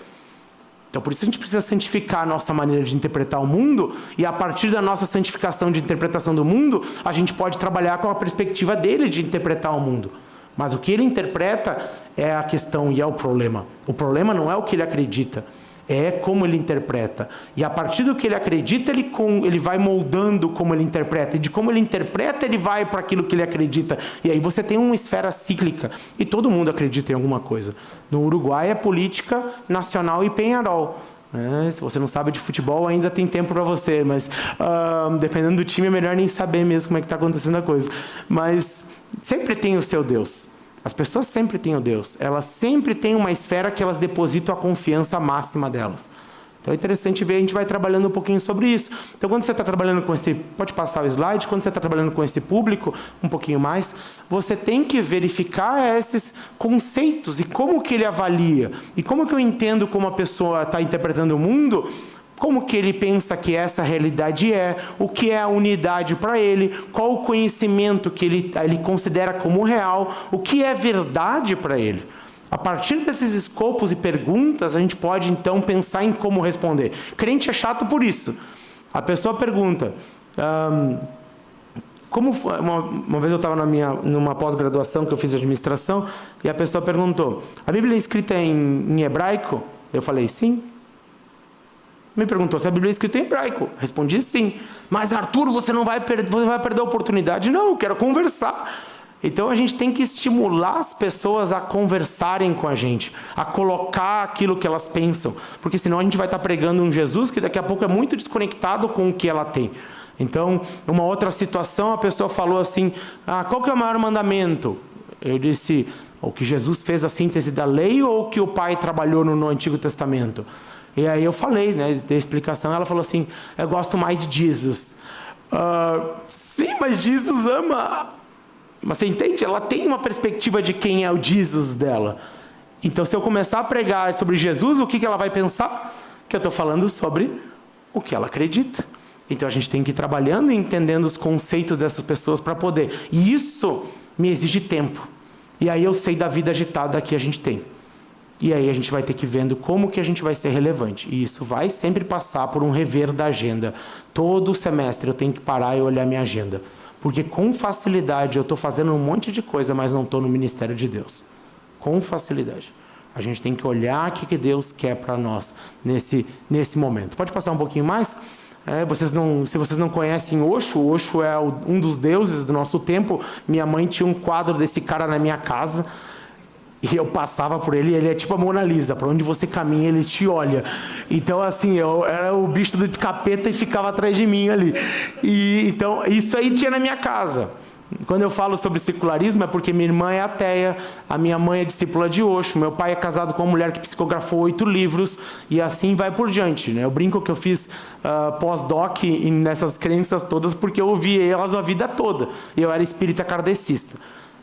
Então, por isso a gente precisa santificar a nossa maneira de interpretar o mundo, e a partir da nossa santificação de interpretação do mundo, a gente pode trabalhar com a perspectiva dele de interpretar o mundo. Mas o que ele interpreta é a questão e é o problema. O problema não é o que ele acredita, é como ele interpreta. E a partir do que ele acredita, ele, com, ele vai moldando como ele interpreta. E de como ele interpreta, ele vai para aquilo que ele acredita. E aí você tem uma esfera cíclica. E todo mundo acredita em alguma coisa. No Uruguai é política nacional e Penharol. É, se você não sabe de futebol, ainda tem tempo para você, mas uh, dependendo do time é melhor nem saber mesmo como é que está acontecendo a coisa. Mas sempre tem o seu Deus. As pessoas sempre têm o Deus. Elas sempre têm uma esfera que elas depositam a confiança máxima delas. Então é interessante ver, a gente vai trabalhando um pouquinho sobre isso. Então, quando você está trabalhando com esse. Pode passar o slide, quando você está trabalhando com esse público, um pouquinho mais, você tem que verificar esses conceitos e como que ele avalia. E como que eu entendo como a pessoa está interpretando o mundo como que ele pensa que essa realidade é, o que é a unidade para ele, qual o conhecimento que ele, ele considera como real, o que é verdade para ele. A partir desses escopos e perguntas, a gente pode então pensar em como responder. Crente é chato por isso. A pessoa pergunta. Um, como uma, uma, vez eu estava numa pós-graduação que eu fiz administração e a pessoa perguntou: a Bíblia é escrita em, em hebraico? Eu falei sim. Me perguntou se a Bíblia é escrita em hebraico. Respondi sim. Mas Arthur, você não vai perder, você vai perder a oportunidade? Não, eu quero conversar. Então a gente tem que estimular as pessoas a conversarem com a gente, a colocar aquilo que elas pensam, porque senão a gente vai estar pregando um Jesus que daqui a pouco é muito desconectado com o que ela tem. Então, uma outra situação, a pessoa falou assim: ah, qual que é o maior mandamento? Eu disse: o que Jesus fez a síntese da lei ou o que o Pai trabalhou no, Antigo Testamento? E aí eu falei, né, dei explicação, ela falou assim, eu gosto mais de Jesus. Uh, sim, mas Jesus ama. Mas você entende? Ela tem uma perspectiva de quem é o Jesus dela. Então, se eu começar a pregar sobre Jesus, o que, que ela vai pensar? Que eu estou falando sobre o que ela acredita. Então, a gente tem que ir trabalhando e entendendo os conceitos dessas pessoas para poder. E isso me exige tempo. E aí eu sei da vida agitada que a gente tem. E aí a gente vai ter que vendo como que a gente vai ser relevante. E isso vai sempre passar por um rever da agenda. Todo semestre eu tenho que parar e olhar minha agenda. Porque com facilidade eu estou fazendo um monte de coisa, mas não estou no ministério de Deus. Com facilidade. A gente tem que olhar o que, que Deus quer para nós nesse, nesse momento. Pode passar um pouquinho mais? É, vocês não, se vocês não conhecem Osho, Osho é um dos deuses do nosso tempo. Minha mãe tinha um quadro desse cara na minha casa. E eu passava por ele, ele é tipo a Mona Lisa, para onde você caminha, ele te olha. Então, assim, eu era o bicho do capeta e ficava atrás de mim ali. E, então, isso aí tinha na minha casa. Quando eu falo sobre secularismo é porque minha irmã é ateia, a minha mãe é discípula de Osho, meu pai é casado com uma mulher que psicografou oito livros e assim vai por diante. Né? Eu brinco que eu fiz uh, pós-doc nessas crenças todas porque eu ouvi elas a vida toda. Eu era espírita kardecista.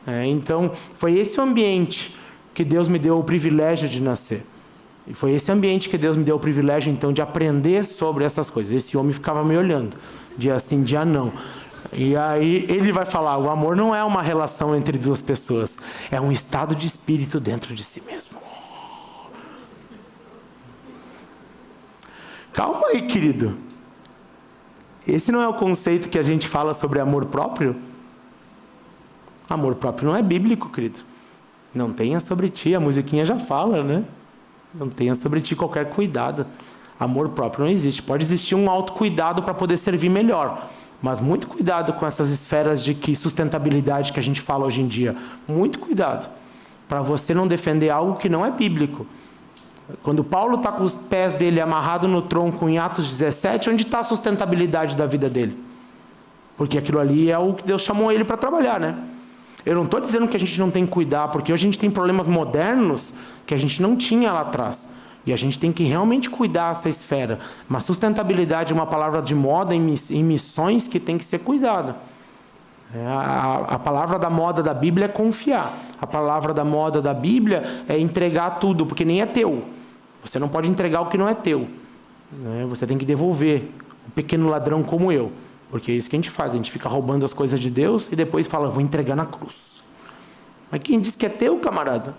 É, então, foi esse o ambiente que Deus me deu o privilégio de nascer. E foi esse ambiente que Deus me deu o privilégio, então, de aprender sobre essas coisas. Esse homem ficava me olhando, dia sim, dia não. E aí ele vai falar: o amor não é uma relação entre duas pessoas, é um estado de espírito dentro de si mesmo. Calma aí, querido. Esse não é o conceito que a gente fala sobre amor próprio? Amor próprio não é bíblico, querido. Não tenha sobre ti, a musiquinha já fala, né? Não tenha sobre ti qualquer cuidado. Amor próprio não existe. Pode existir um autocuidado para poder servir melhor. Mas muito cuidado com essas esferas de que sustentabilidade que a gente fala hoje em dia. Muito cuidado. Para você não defender algo que não é bíblico. Quando Paulo está com os pés dele amarrados no tronco em Atos 17, onde está a sustentabilidade da vida dele? Porque aquilo ali é o que Deus chamou ele para trabalhar, né? Eu não estou dizendo que a gente não tem que cuidar, porque hoje a gente tem problemas modernos que a gente não tinha lá atrás. E a gente tem que realmente cuidar dessa esfera. Mas sustentabilidade é uma palavra de moda em missões que tem que ser cuidada. É, a, a, palavra da moda da Bíblia é confiar. A palavra da moda da Bíblia é entregar tudo, porque nem é teu. Você não pode entregar o que não é teu. Né? Você tem que devolver. Um pequeno ladrão como eu. Porque é isso que a gente faz, a gente fica roubando as coisas de Deus e depois fala, vou entregar na cruz. Mas quem diz que é teu, camarada?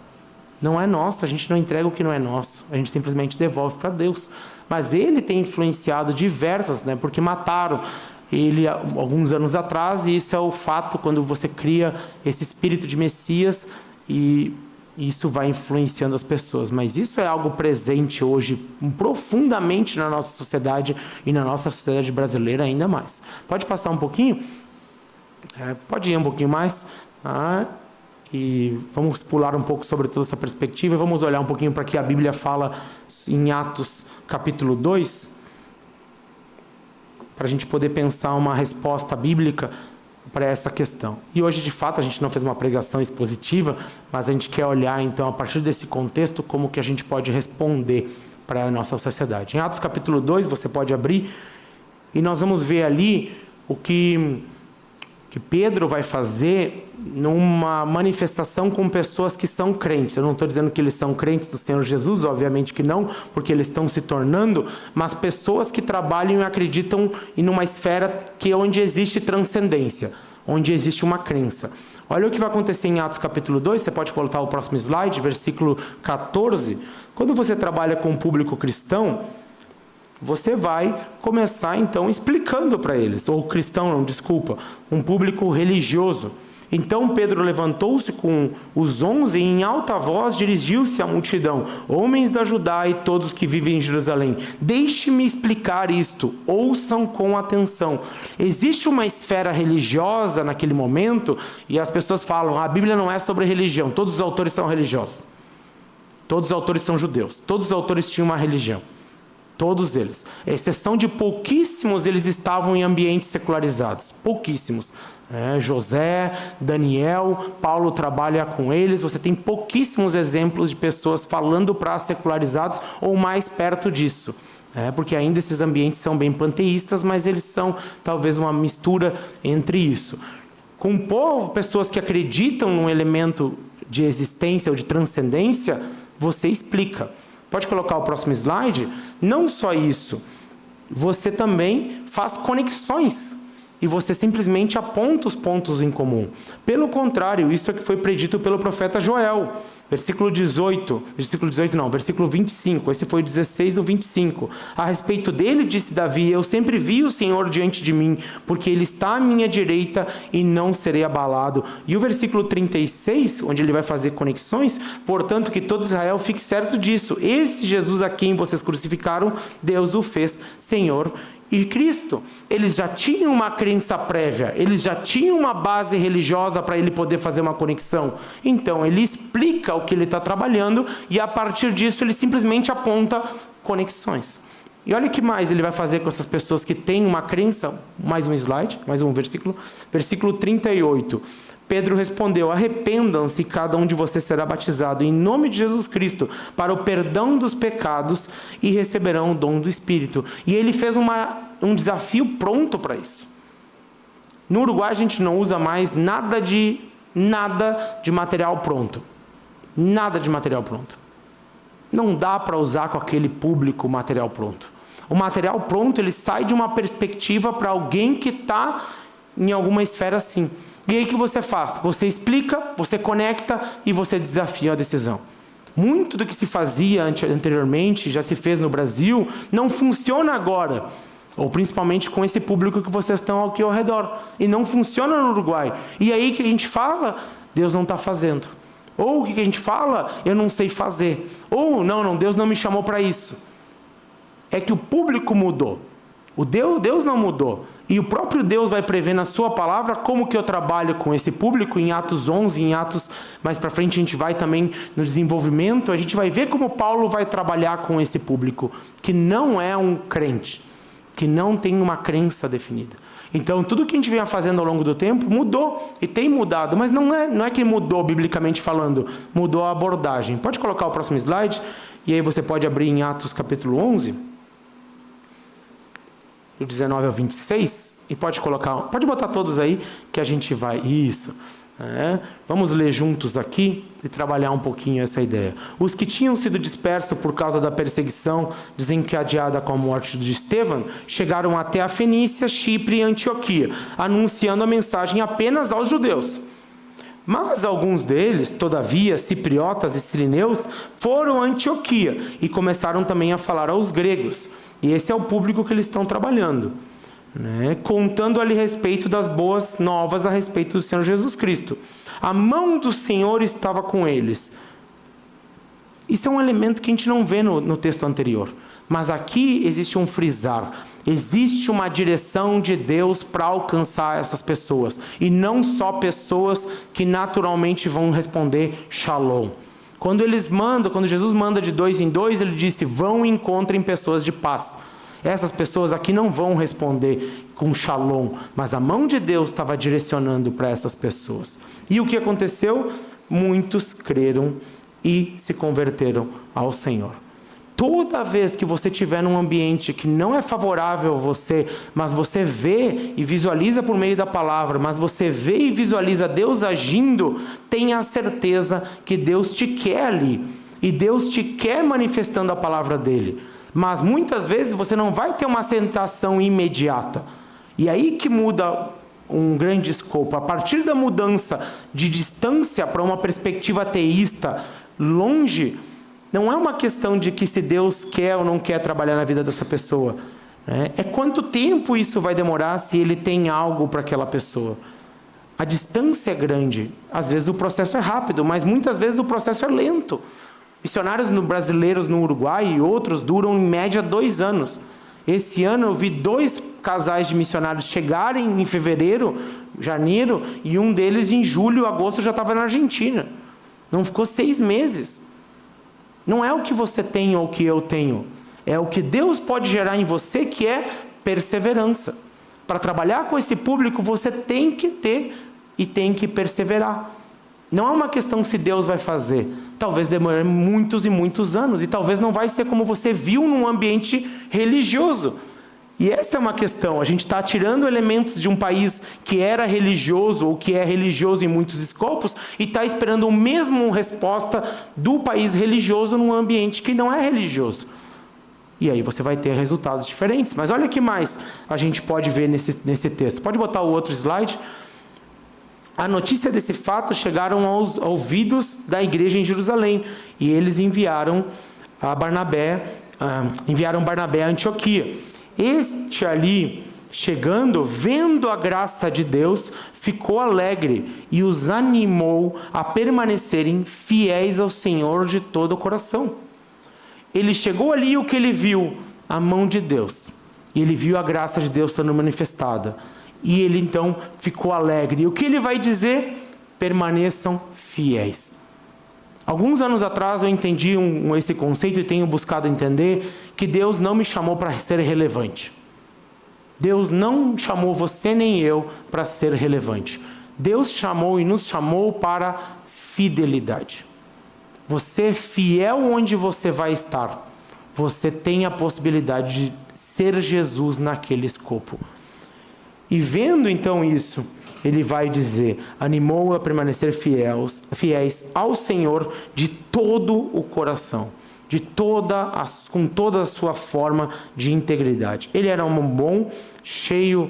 Não é nosso, a gente não entrega o que não é nosso, a gente simplesmente devolve para Deus. Mas ele tem influenciado diversas, né, porque mataram ele alguns anos atrás, e isso é o fato quando você cria esse espírito de Messias e isso vai influenciando as pessoas. Mas isso é algo presente hoje profundamente na nossa sociedade e na nossa sociedade brasileira ainda mais. Pode passar um pouquinho? É, pode ir um pouquinho mais. Ah, e vamos pular um pouco sobre toda essa perspectiva e vamos olhar um pouquinho para que a Bíblia fala em Atos capítulo 2, para a gente poder pensar uma resposta bíblica para essa questão. E hoje, de fato, a gente não fez uma pregação expositiva, mas a gente quer olhar, então, a partir desse contexto, como que a gente pode responder para a nossa sociedade. Em Atos capítulo 2, você pode abrir, e nós vamos ver ali o que, que Pedro vai fazer numa manifestação com pessoas que são crentes. Eu não estou dizendo que eles são crentes do Senhor Jesus, obviamente que não, porque eles estão se tornando, mas pessoas que trabalham e acreditam em uma esfera que é onde existe transcendência onde existe uma crença. Olha o que vai acontecer em Atos capítulo 2, você pode colocar o próximo slide, versículo 14. Quando você trabalha com um público cristão, você vai começar então explicando para eles, ou cristão, não, desculpa, um público religioso. Então Pedro levantou-se com os onze e em alta voz dirigiu-se à multidão: Homens da Judá e todos que vivem em Jerusalém, deixe-me explicar isto, ouçam com atenção. Existe uma esfera religiosa naquele momento e as pessoas falam: a Bíblia não é sobre religião, todos os autores são religiosos. Todos os autores são judeus, todos os autores tinham uma religião. Todos eles. exceção de pouquíssimos, eles estavam em ambientes secularizados. Pouquíssimos. É, José, Daniel, Paulo trabalha com eles. Você tem pouquíssimos exemplos de pessoas falando para secularizados ou mais perto disso. É, porque ainda esses ambientes são bem panteístas, mas eles são talvez uma mistura entre isso. Com povo, pessoas que acreditam num elemento de existência ou de transcendência, você explica. Pode colocar o próximo slide? Não só isso, você também faz conexões e você simplesmente aponta os pontos em comum. Pelo contrário, isto é que foi predito pelo profeta Joel. Versículo 18, versículo 18 não, versículo 25, esse foi o 16 ou 25. A respeito dele disse Davi: Eu sempre vi o Senhor diante de mim, porque ele está à minha direita e não serei abalado. E o versículo 36, onde ele vai fazer conexões, portanto que todo Israel fique certo disso. Esse Jesus a quem vocês crucificaram, Deus o fez Senhor e Cristo. Eles já tinham uma crença prévia, eles já tinham uma base religiosa para ele poder fazer uma conexão. Então ele explica o que ele está trabalhando e a partir disso ele simplesmente aponta conexões. E olha o que mais ele vai fazer com essas pessoas que têm uma crença. Mais um slide, mais um versículo. Versículo 38. Pedro respondeu: Arrependam-se, cada um de vocês será batizado em nome de Jesus Cristo para o perdão dos pecados e receberão o dom do Espírito. E ele fez uma, um desafio pronto para isso. No Uruguai a gente não usa mais nada de nada de material pronto. Nada de material pronto. Não dá para usar com aquele público material pronto. O material pronto ele sai de uma perspectiva para alguém que está em alguma esfera assim. E aí o que você faz? Você explica, você conecta e você desafia a decisão. Muito do que se fazia anteriormente, já se fez no Brasil, não funciona agora. Ou principalmente com esse público que vocês estão aqui ao redor. E não funciona no Uruguai. E aí que a gente fala, Deus não está fazendo. Ou o que a gente fala, eu não sei fazer. Ou não, não, Deus não me chamou para isso. É que o público mudou. O Deus, Deus não mudou. E o próprio Deus vai prever na sua palavra como que eu trabalho com esse público em Atos 11, em Atos mais para frente a gente vai também no desenvolvimento, a gente vai ver como Paulo vai trabalhar com esse público que não é um crente, que não tem uma crença definida. Então, tudo que a gente vem fazendo ao longo do tempo mudou e tem mudado, mas não é, não é que mudou biblicamente falando, mudou a abordagem. Pode colocar o próximo slide e aí você pode abrir em Atos capítulo 11 do 19 ao 26, e pode colocar, pode botar todos aí que a gente vai. Isso. É, vamos ler juntos aqui e trabalhar um pouquinho essa ideia. Os que tinham sido dispersos por causa da perseguição desencadeada com a morte de Estevão chegaram até a Fenícia, Chipre e Antioquia, anunciando a mensagem apenas aos judeus. Mas alguns deles, todavia, cipriotas e sirineus, foram a Antioquia e começaram também a falar aos gregos. E esse é o público que eles estão trabalhando. Né? Contando ali respeito das boas novas a respeito do Senhor Jesus Cristo. A mão do Senhor estava com eles. Isso é um elemento que a gente não vê no, no texto anterior. Mas aqui existe um frisar. Existe uma direção de Deus para alcançar essas pessoas. E não só pessoas que naturalmente vão responder shalom. Quando eles mandam, quando Jesus manda de dois em dois, ele disse: vão e encontrem pessoas de paz. Essas pessoas aqui não vão responder com shalom, mas a mão de Deus estava direcionando para essas pessoas. E o que aconteceu? Muitos creram e se converteram ao Senhor. Toda vez que você estiver num ambiente que não é favorável a você, mas você vê e visualiza por meio da palavra, mas você vê e visualiza Deus agindo, tenha a certeza que Deus te quer ali. E Deus te quer manifestando a palavra dele. Mas muitas vezes você não vai ter uma aceitação imediata. E aí que muda um grande escopo. A partir da mudança de distância para uma perspectiva ateísta, longe não é uma questão de que se Deus quer ou não quer trabalhar na vida dessa pessoa. Né? É quanto tempo isso vai demorar se ele tem algo para aquela pessoa. A distância é grande. Às vezes o processo é rápido, mas muitas vezes o processo é lento. Missionários brasileiros no Uruguai e outros duram em média dois anos. Esse ano eu vi dois casais de missionários chegarem em fevereiro, janeiro, e um deles em julho, agosto já estava na Argentina. Não ficou seis meses. Não é o que você tem ou o que eu tenho. É o que Deus pode gerar em você, que é perseverança. Para trabalhar com esse público, você tem que ter e tem que perseverar. Não é uma questão se Deus vai fazer. Talvez demore muitos e muitos anos. E talvez não vai ser como você viu num ambiente religioso. E essa é uma questão. A gente está tirando elementos de um país que era religioso ou que é religioso em muitos escopos e está esperando o mesmo resposta do país religioso num ambiente que não é religioso. E aí você vai ter resultados diferentes. Mas olha que mais a gente pode ver nesse, nesse texto. Pode botar o outro slide? A notícia desse fato chegaram aos ouvidos da igreja em Jerusalém e eles enviaram a Barnabé, uh, enviaram Barnabé a Antioquia. Este ali, chegando, vendo a graça de Deus, ficou alegre e os animou a permanecerem fiéis ao Senhor de todo o coração. Ele chegou ali e o que ele viu? A mão de Deus. E ele viu a graça de Deus sendo manifestada. E ele então ficou alegre. E o que ele vai dizer? Permaneçam fiéis. Alguns anos atrás eu entendi um, esse conceito e tenho buscado entender que Deus não me chamou para ser relevante. Deus não chamou você nem eu para ser relevante. Deus chamou e nos chamou para fidelidade. Você é fiel onde você vai estar. Você tem a possibilidade de ser Jesus naquele escopo. E vendo então isso, ele vai dizer: animou a permanecer fiéis, fiéis ao Senhor de todo o coração, de toda a, com toda a sua forma de integridade. Ele era um bom, cheio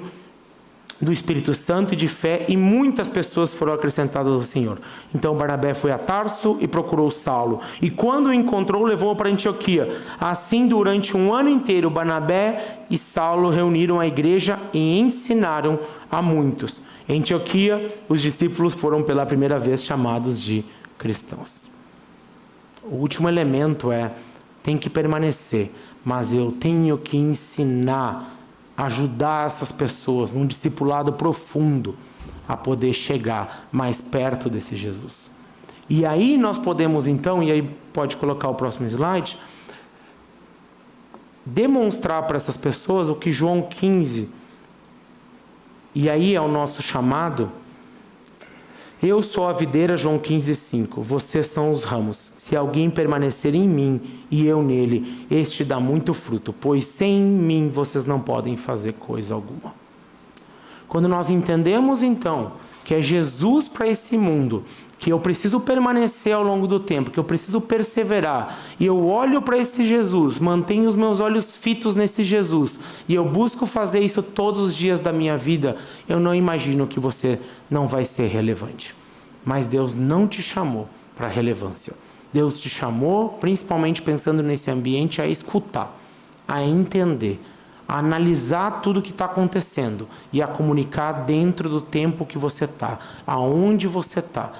do Espírito Santo e de fé, e muitas pessoas foram acrescentadas ao Senhor. Então Barnabé foi a Tarso e procurou Saulo, e quando o encontrou, levou-o para Antioquia. Assim, durante um ano inteiro, Barnabé e Saulo reuniram a igreja e ensinaram a muitos. Em Antioquia, os discípulos foram pela primeira vez chamados de cristãos. O último elemento é: tem que permanecer, mas eu tenho que ensinar ajudar essas pessoas num discipulado profundo a poder chegar mais perto desse Jesus. E aí nós podemos então, e aí pode colocar o próximo slide, demonstrar para essas pessoas o que João 15, e aí é o nosso chamado eu sou a videira, João 15, 5. Vocês são os ramos. Se alguém permanecer em mim e eu nele, este dá muito fruto, pois sem mim vocês não podem fazer coisa alguma. Quando nós entendemos então que é Jesus para esse mundo, que eu preciso permanecer ao longo do tempo, que eu preciso perseverar, e eu olho para esse Jesus, mantenho os meus olhos fitos nesse Jesus, e eu busco fazer isso todos os dias da minha vida, eu não imagino que você não vai ser relevante. Mas Deus não te chamou para relevância. Deus te chamou, principalmente pensando nesse ambiente, a escutar, a entender, a analisar tudo o que está acontecendo e a comunicar dentro do tempo que você está, aonde você está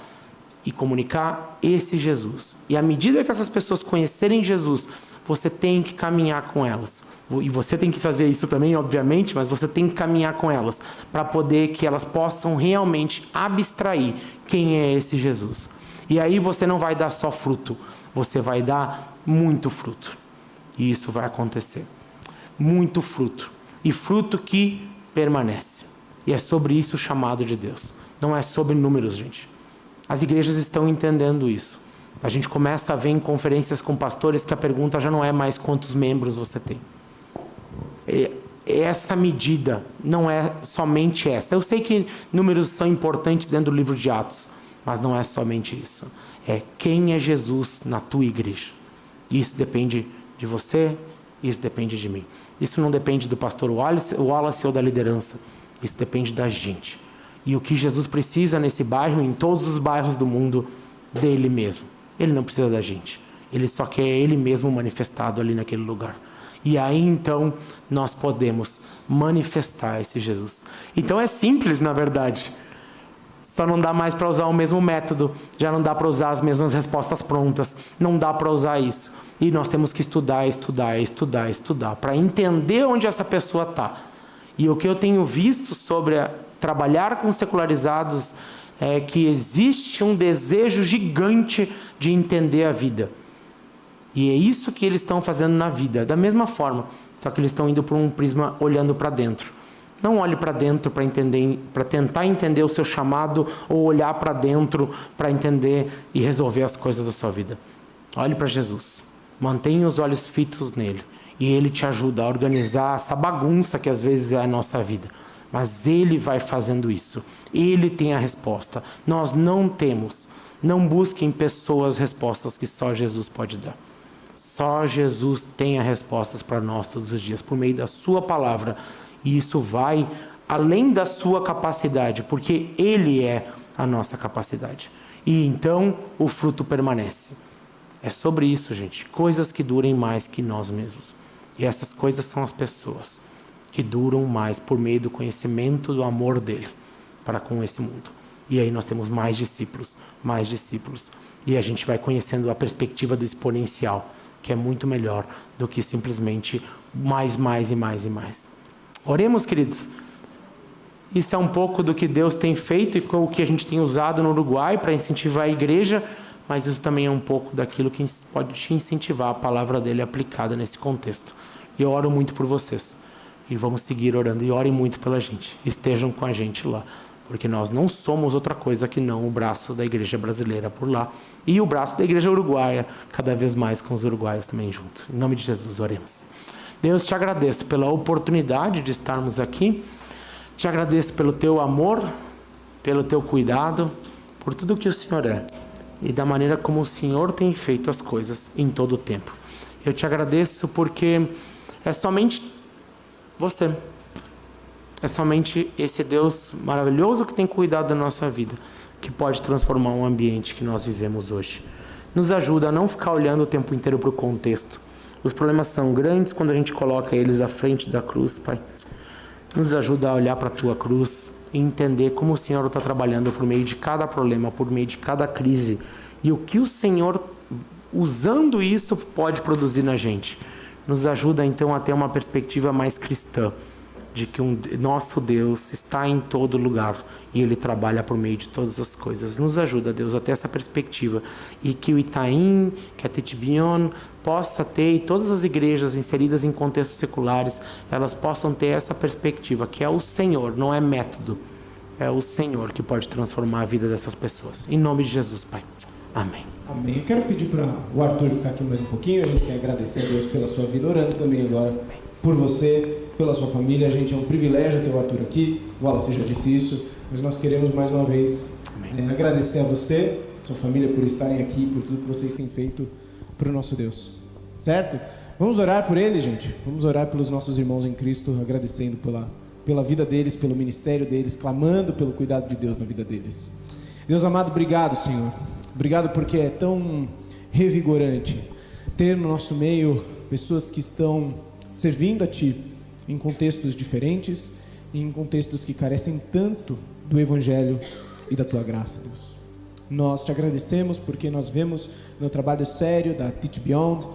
e comunicar esse Jesus. E à medida que essas pessoas conhecerem Jesus, você tem que caminhar com elas. E você tem que fazer isso também, obviamente, mas você tem que caminhar com elas para poder que elas possam realmente abstrair quem é esse Jesus. E aí você não vai dar só fruto, você vai dar muito fruto. E isso vai acontecer. Muito fruto. E fruto que permanece. E é sobre isso o chamado de Deus. Não é sobre números, gente. As igrejas estão entendendo isso. A gente começa a ver em conferências com pastores que a pergunta já não é mais quantos membros você tem. É, essa medida não é somente essa. Eu sei que números são importantes dentro do livro de Atos, mas não é somente isso. É quem é Jesus na tua igreja. Isso depende de você, isso depende de mim. Isso não depende do pastor Wallace, ou da liderança. Isso depende da gente e o que Jesus precisa nesse bairro, em todos os bairros do mundo, dele mesmo. Ele não precisa da gente. Ele só quer ele mesmo manifestado ali naquele lugar. E aí então nós podemos manifestar esse Jesus. Então é simples, na verdade. Só não dá mais para usar o mesmo método, já não dá para usar as mesmas respostas prontas, não dá para usar isso. E nós temos que estudar, estudar, estudar, estudar, para entender onde essa pessoa está. E o que eu tenho visto sobre a, trabalhar com secularizados é que existe um desejo gigante de entender a vida. E é isso que eles estão fazendo na vida, da mesma forma, só que eles estão indo por um prisma olhando para dentro. Não olhe para dentro para entender, para tentar entender o seu chamado ou olhar para dentro para entender e resolver as coisas da sua vida. Olhe para Jesus. Mantenha os olhos fitos nele e ele te ajuda a organizar essa bagunça que às vezes é a nossa vida. Mas Ele vai fazendo isso. Ele tem a resposta. Nós não temos. Não busquem pessoas respostas que só Jesus pode dar. Só Jesus tem as respostas para nós todos os dias, por meio da Sua palavra. E isso vai além da sua capacidade, porque Ele é a nossa capacidade. E então o fruto permanece. É sobre isso, gente. Coisas que durem mais que nós mesmos. E essas coisas são as pessoas que duram mais por meio do conhecimento do amor dele para com esse mundo. E aí nós temos mais discípulos, mais discípulos. E a gente vai conhecendo a perspectiva do exponencial, que é muito melhor do que simplesmente mais, mais e mais e mais. Oremos, queridos. Isso é um pouco do que Deus tem feito e com o que a gente tem usado no Uruguai para incentivar a igreja, mas isso também é um pouco daquilo que pode te incentivar a palavra dele aplicada nesse contexto. E eu oro muito por vocês. E vamos seguir orando e orem muito pela gente. Estejam com a gente lá, porque nós não somos outra coisa que não o braço da igreja brasileira por lá e o braço da igreja uruguaia, cada vez mais com os uruguaios também junto. Em nome de Jesus, oremos. Deus, te agradeço pela oportunidade de estarmos aqui. Te agradeço pelo teu amor, pelo teu cuidado, por tudo que o Senhor é e da maneira como o Senhor tem feito as coisas em todo o tempo. Eu te agradeço porque é somente você. É somente esse Deus maravilhoso que tem cuidado da nossa vida que pode transformar um ambiente que nós vivemos hoje. Nos ajuda a não ficar olhando o tempo inteiro para o contexto. Os problemas são grandes quando a gente coloca eles à frente da cruz, Pai. Nos ajuda a olhar para a tua cruz e entender como o Senhor está trabalhando por meio de cada problema, por meio de cada crise e o que o Senhor, usando isso, pode produzir na gente. Nos ajuda então a ter uma perspectiva mais cristã de que um nosso Deus está em todo lugar e ele trabalha por meio de todas as coisas. Nos ajuda, Deus, a ter essa perspectiva e que o Itaim, que a Tetibion possa ter e todas as igrejas inseridas em contextos seculares, elas possam ter essa perspectiva que é o Senhor, não é método. É o Senhor que pode transformar a vida dessas pessoas. Em nome de Jesus, Pai. Amém. Amém. Eu quero pedir para o Arthur ficar aqui mais um pouquinho. A gente quer agradecer a Deus pela sua vida, orando também agora por você, pela sua família. A gente é um privilégio ter o Arthur aqui. O Wallace já disse isso, mas nós queremos mais uma vez é, agradecer a você, sua família, por estarem aqui, por tudo que vocês têm feito para o nosso Deus. Certo? Vamos orar por eles, gente. Vamos orar pelos nossos irmãos em Cristo, agradecendo pela, pela vida deles, pelo ministério deles, clamando pelo cuidado de Deus na vida deles. Deus amado, obrigado, Senhor. Obrigado porque é tão revigorante ter no nosso meio pessoas que estão servindo a Ti em contextos diferentes em contextos que carecem tanto do Evangelho e da Tua graça, Deus. Nós te agradecemos porque nós vemos no trabalho sério da Teach Beyond,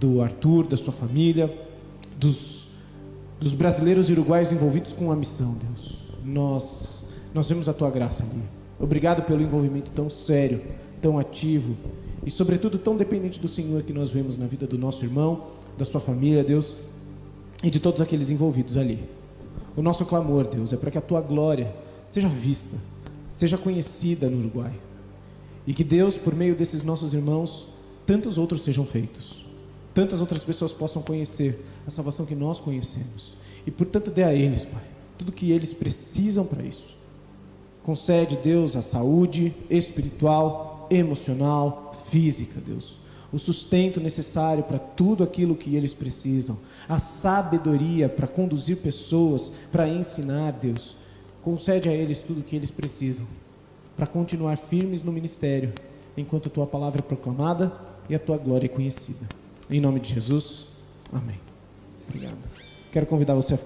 do Arthur, da sua família, dos, dos brasileiros e uruguaios envolvidos com a missão, Deus. Nós, nós vemos a Tua graça ali. Obrigado pelo envolvimento tão sério, tão ativo e, sobretudo, tão dependente do Senhor que nós vemos na vida do nosso irmão, da sua família, Deus e de todos aqueles envolvidos ali. O nosso clamor, Deus, é para que a tua glória seja vista, seja conhecida no Uruguai. E que Deus, por meio desses nossos irmãos, tantos outros sejam feitos. Tantas outras pessoas possam conhecer a salvação que nós conhecemos. E portanto, dê a eles, Pai, tudo que eles precisam para isso. Concede, Deus, a saúde espiritual, emocional, física, Deus o sustento necessário para tudo aquilo que eles precisam, a sabedoria para conduzir pessoas, para ensinar, Deus. Concede a eles tudo o que eles precisam, para continuar firmes no ministério, enquanto a tua palavra é proclamada e a tua glória é conhecida. Em nome de Jesus, amém. Obrigado. Quero convidar você a ficar.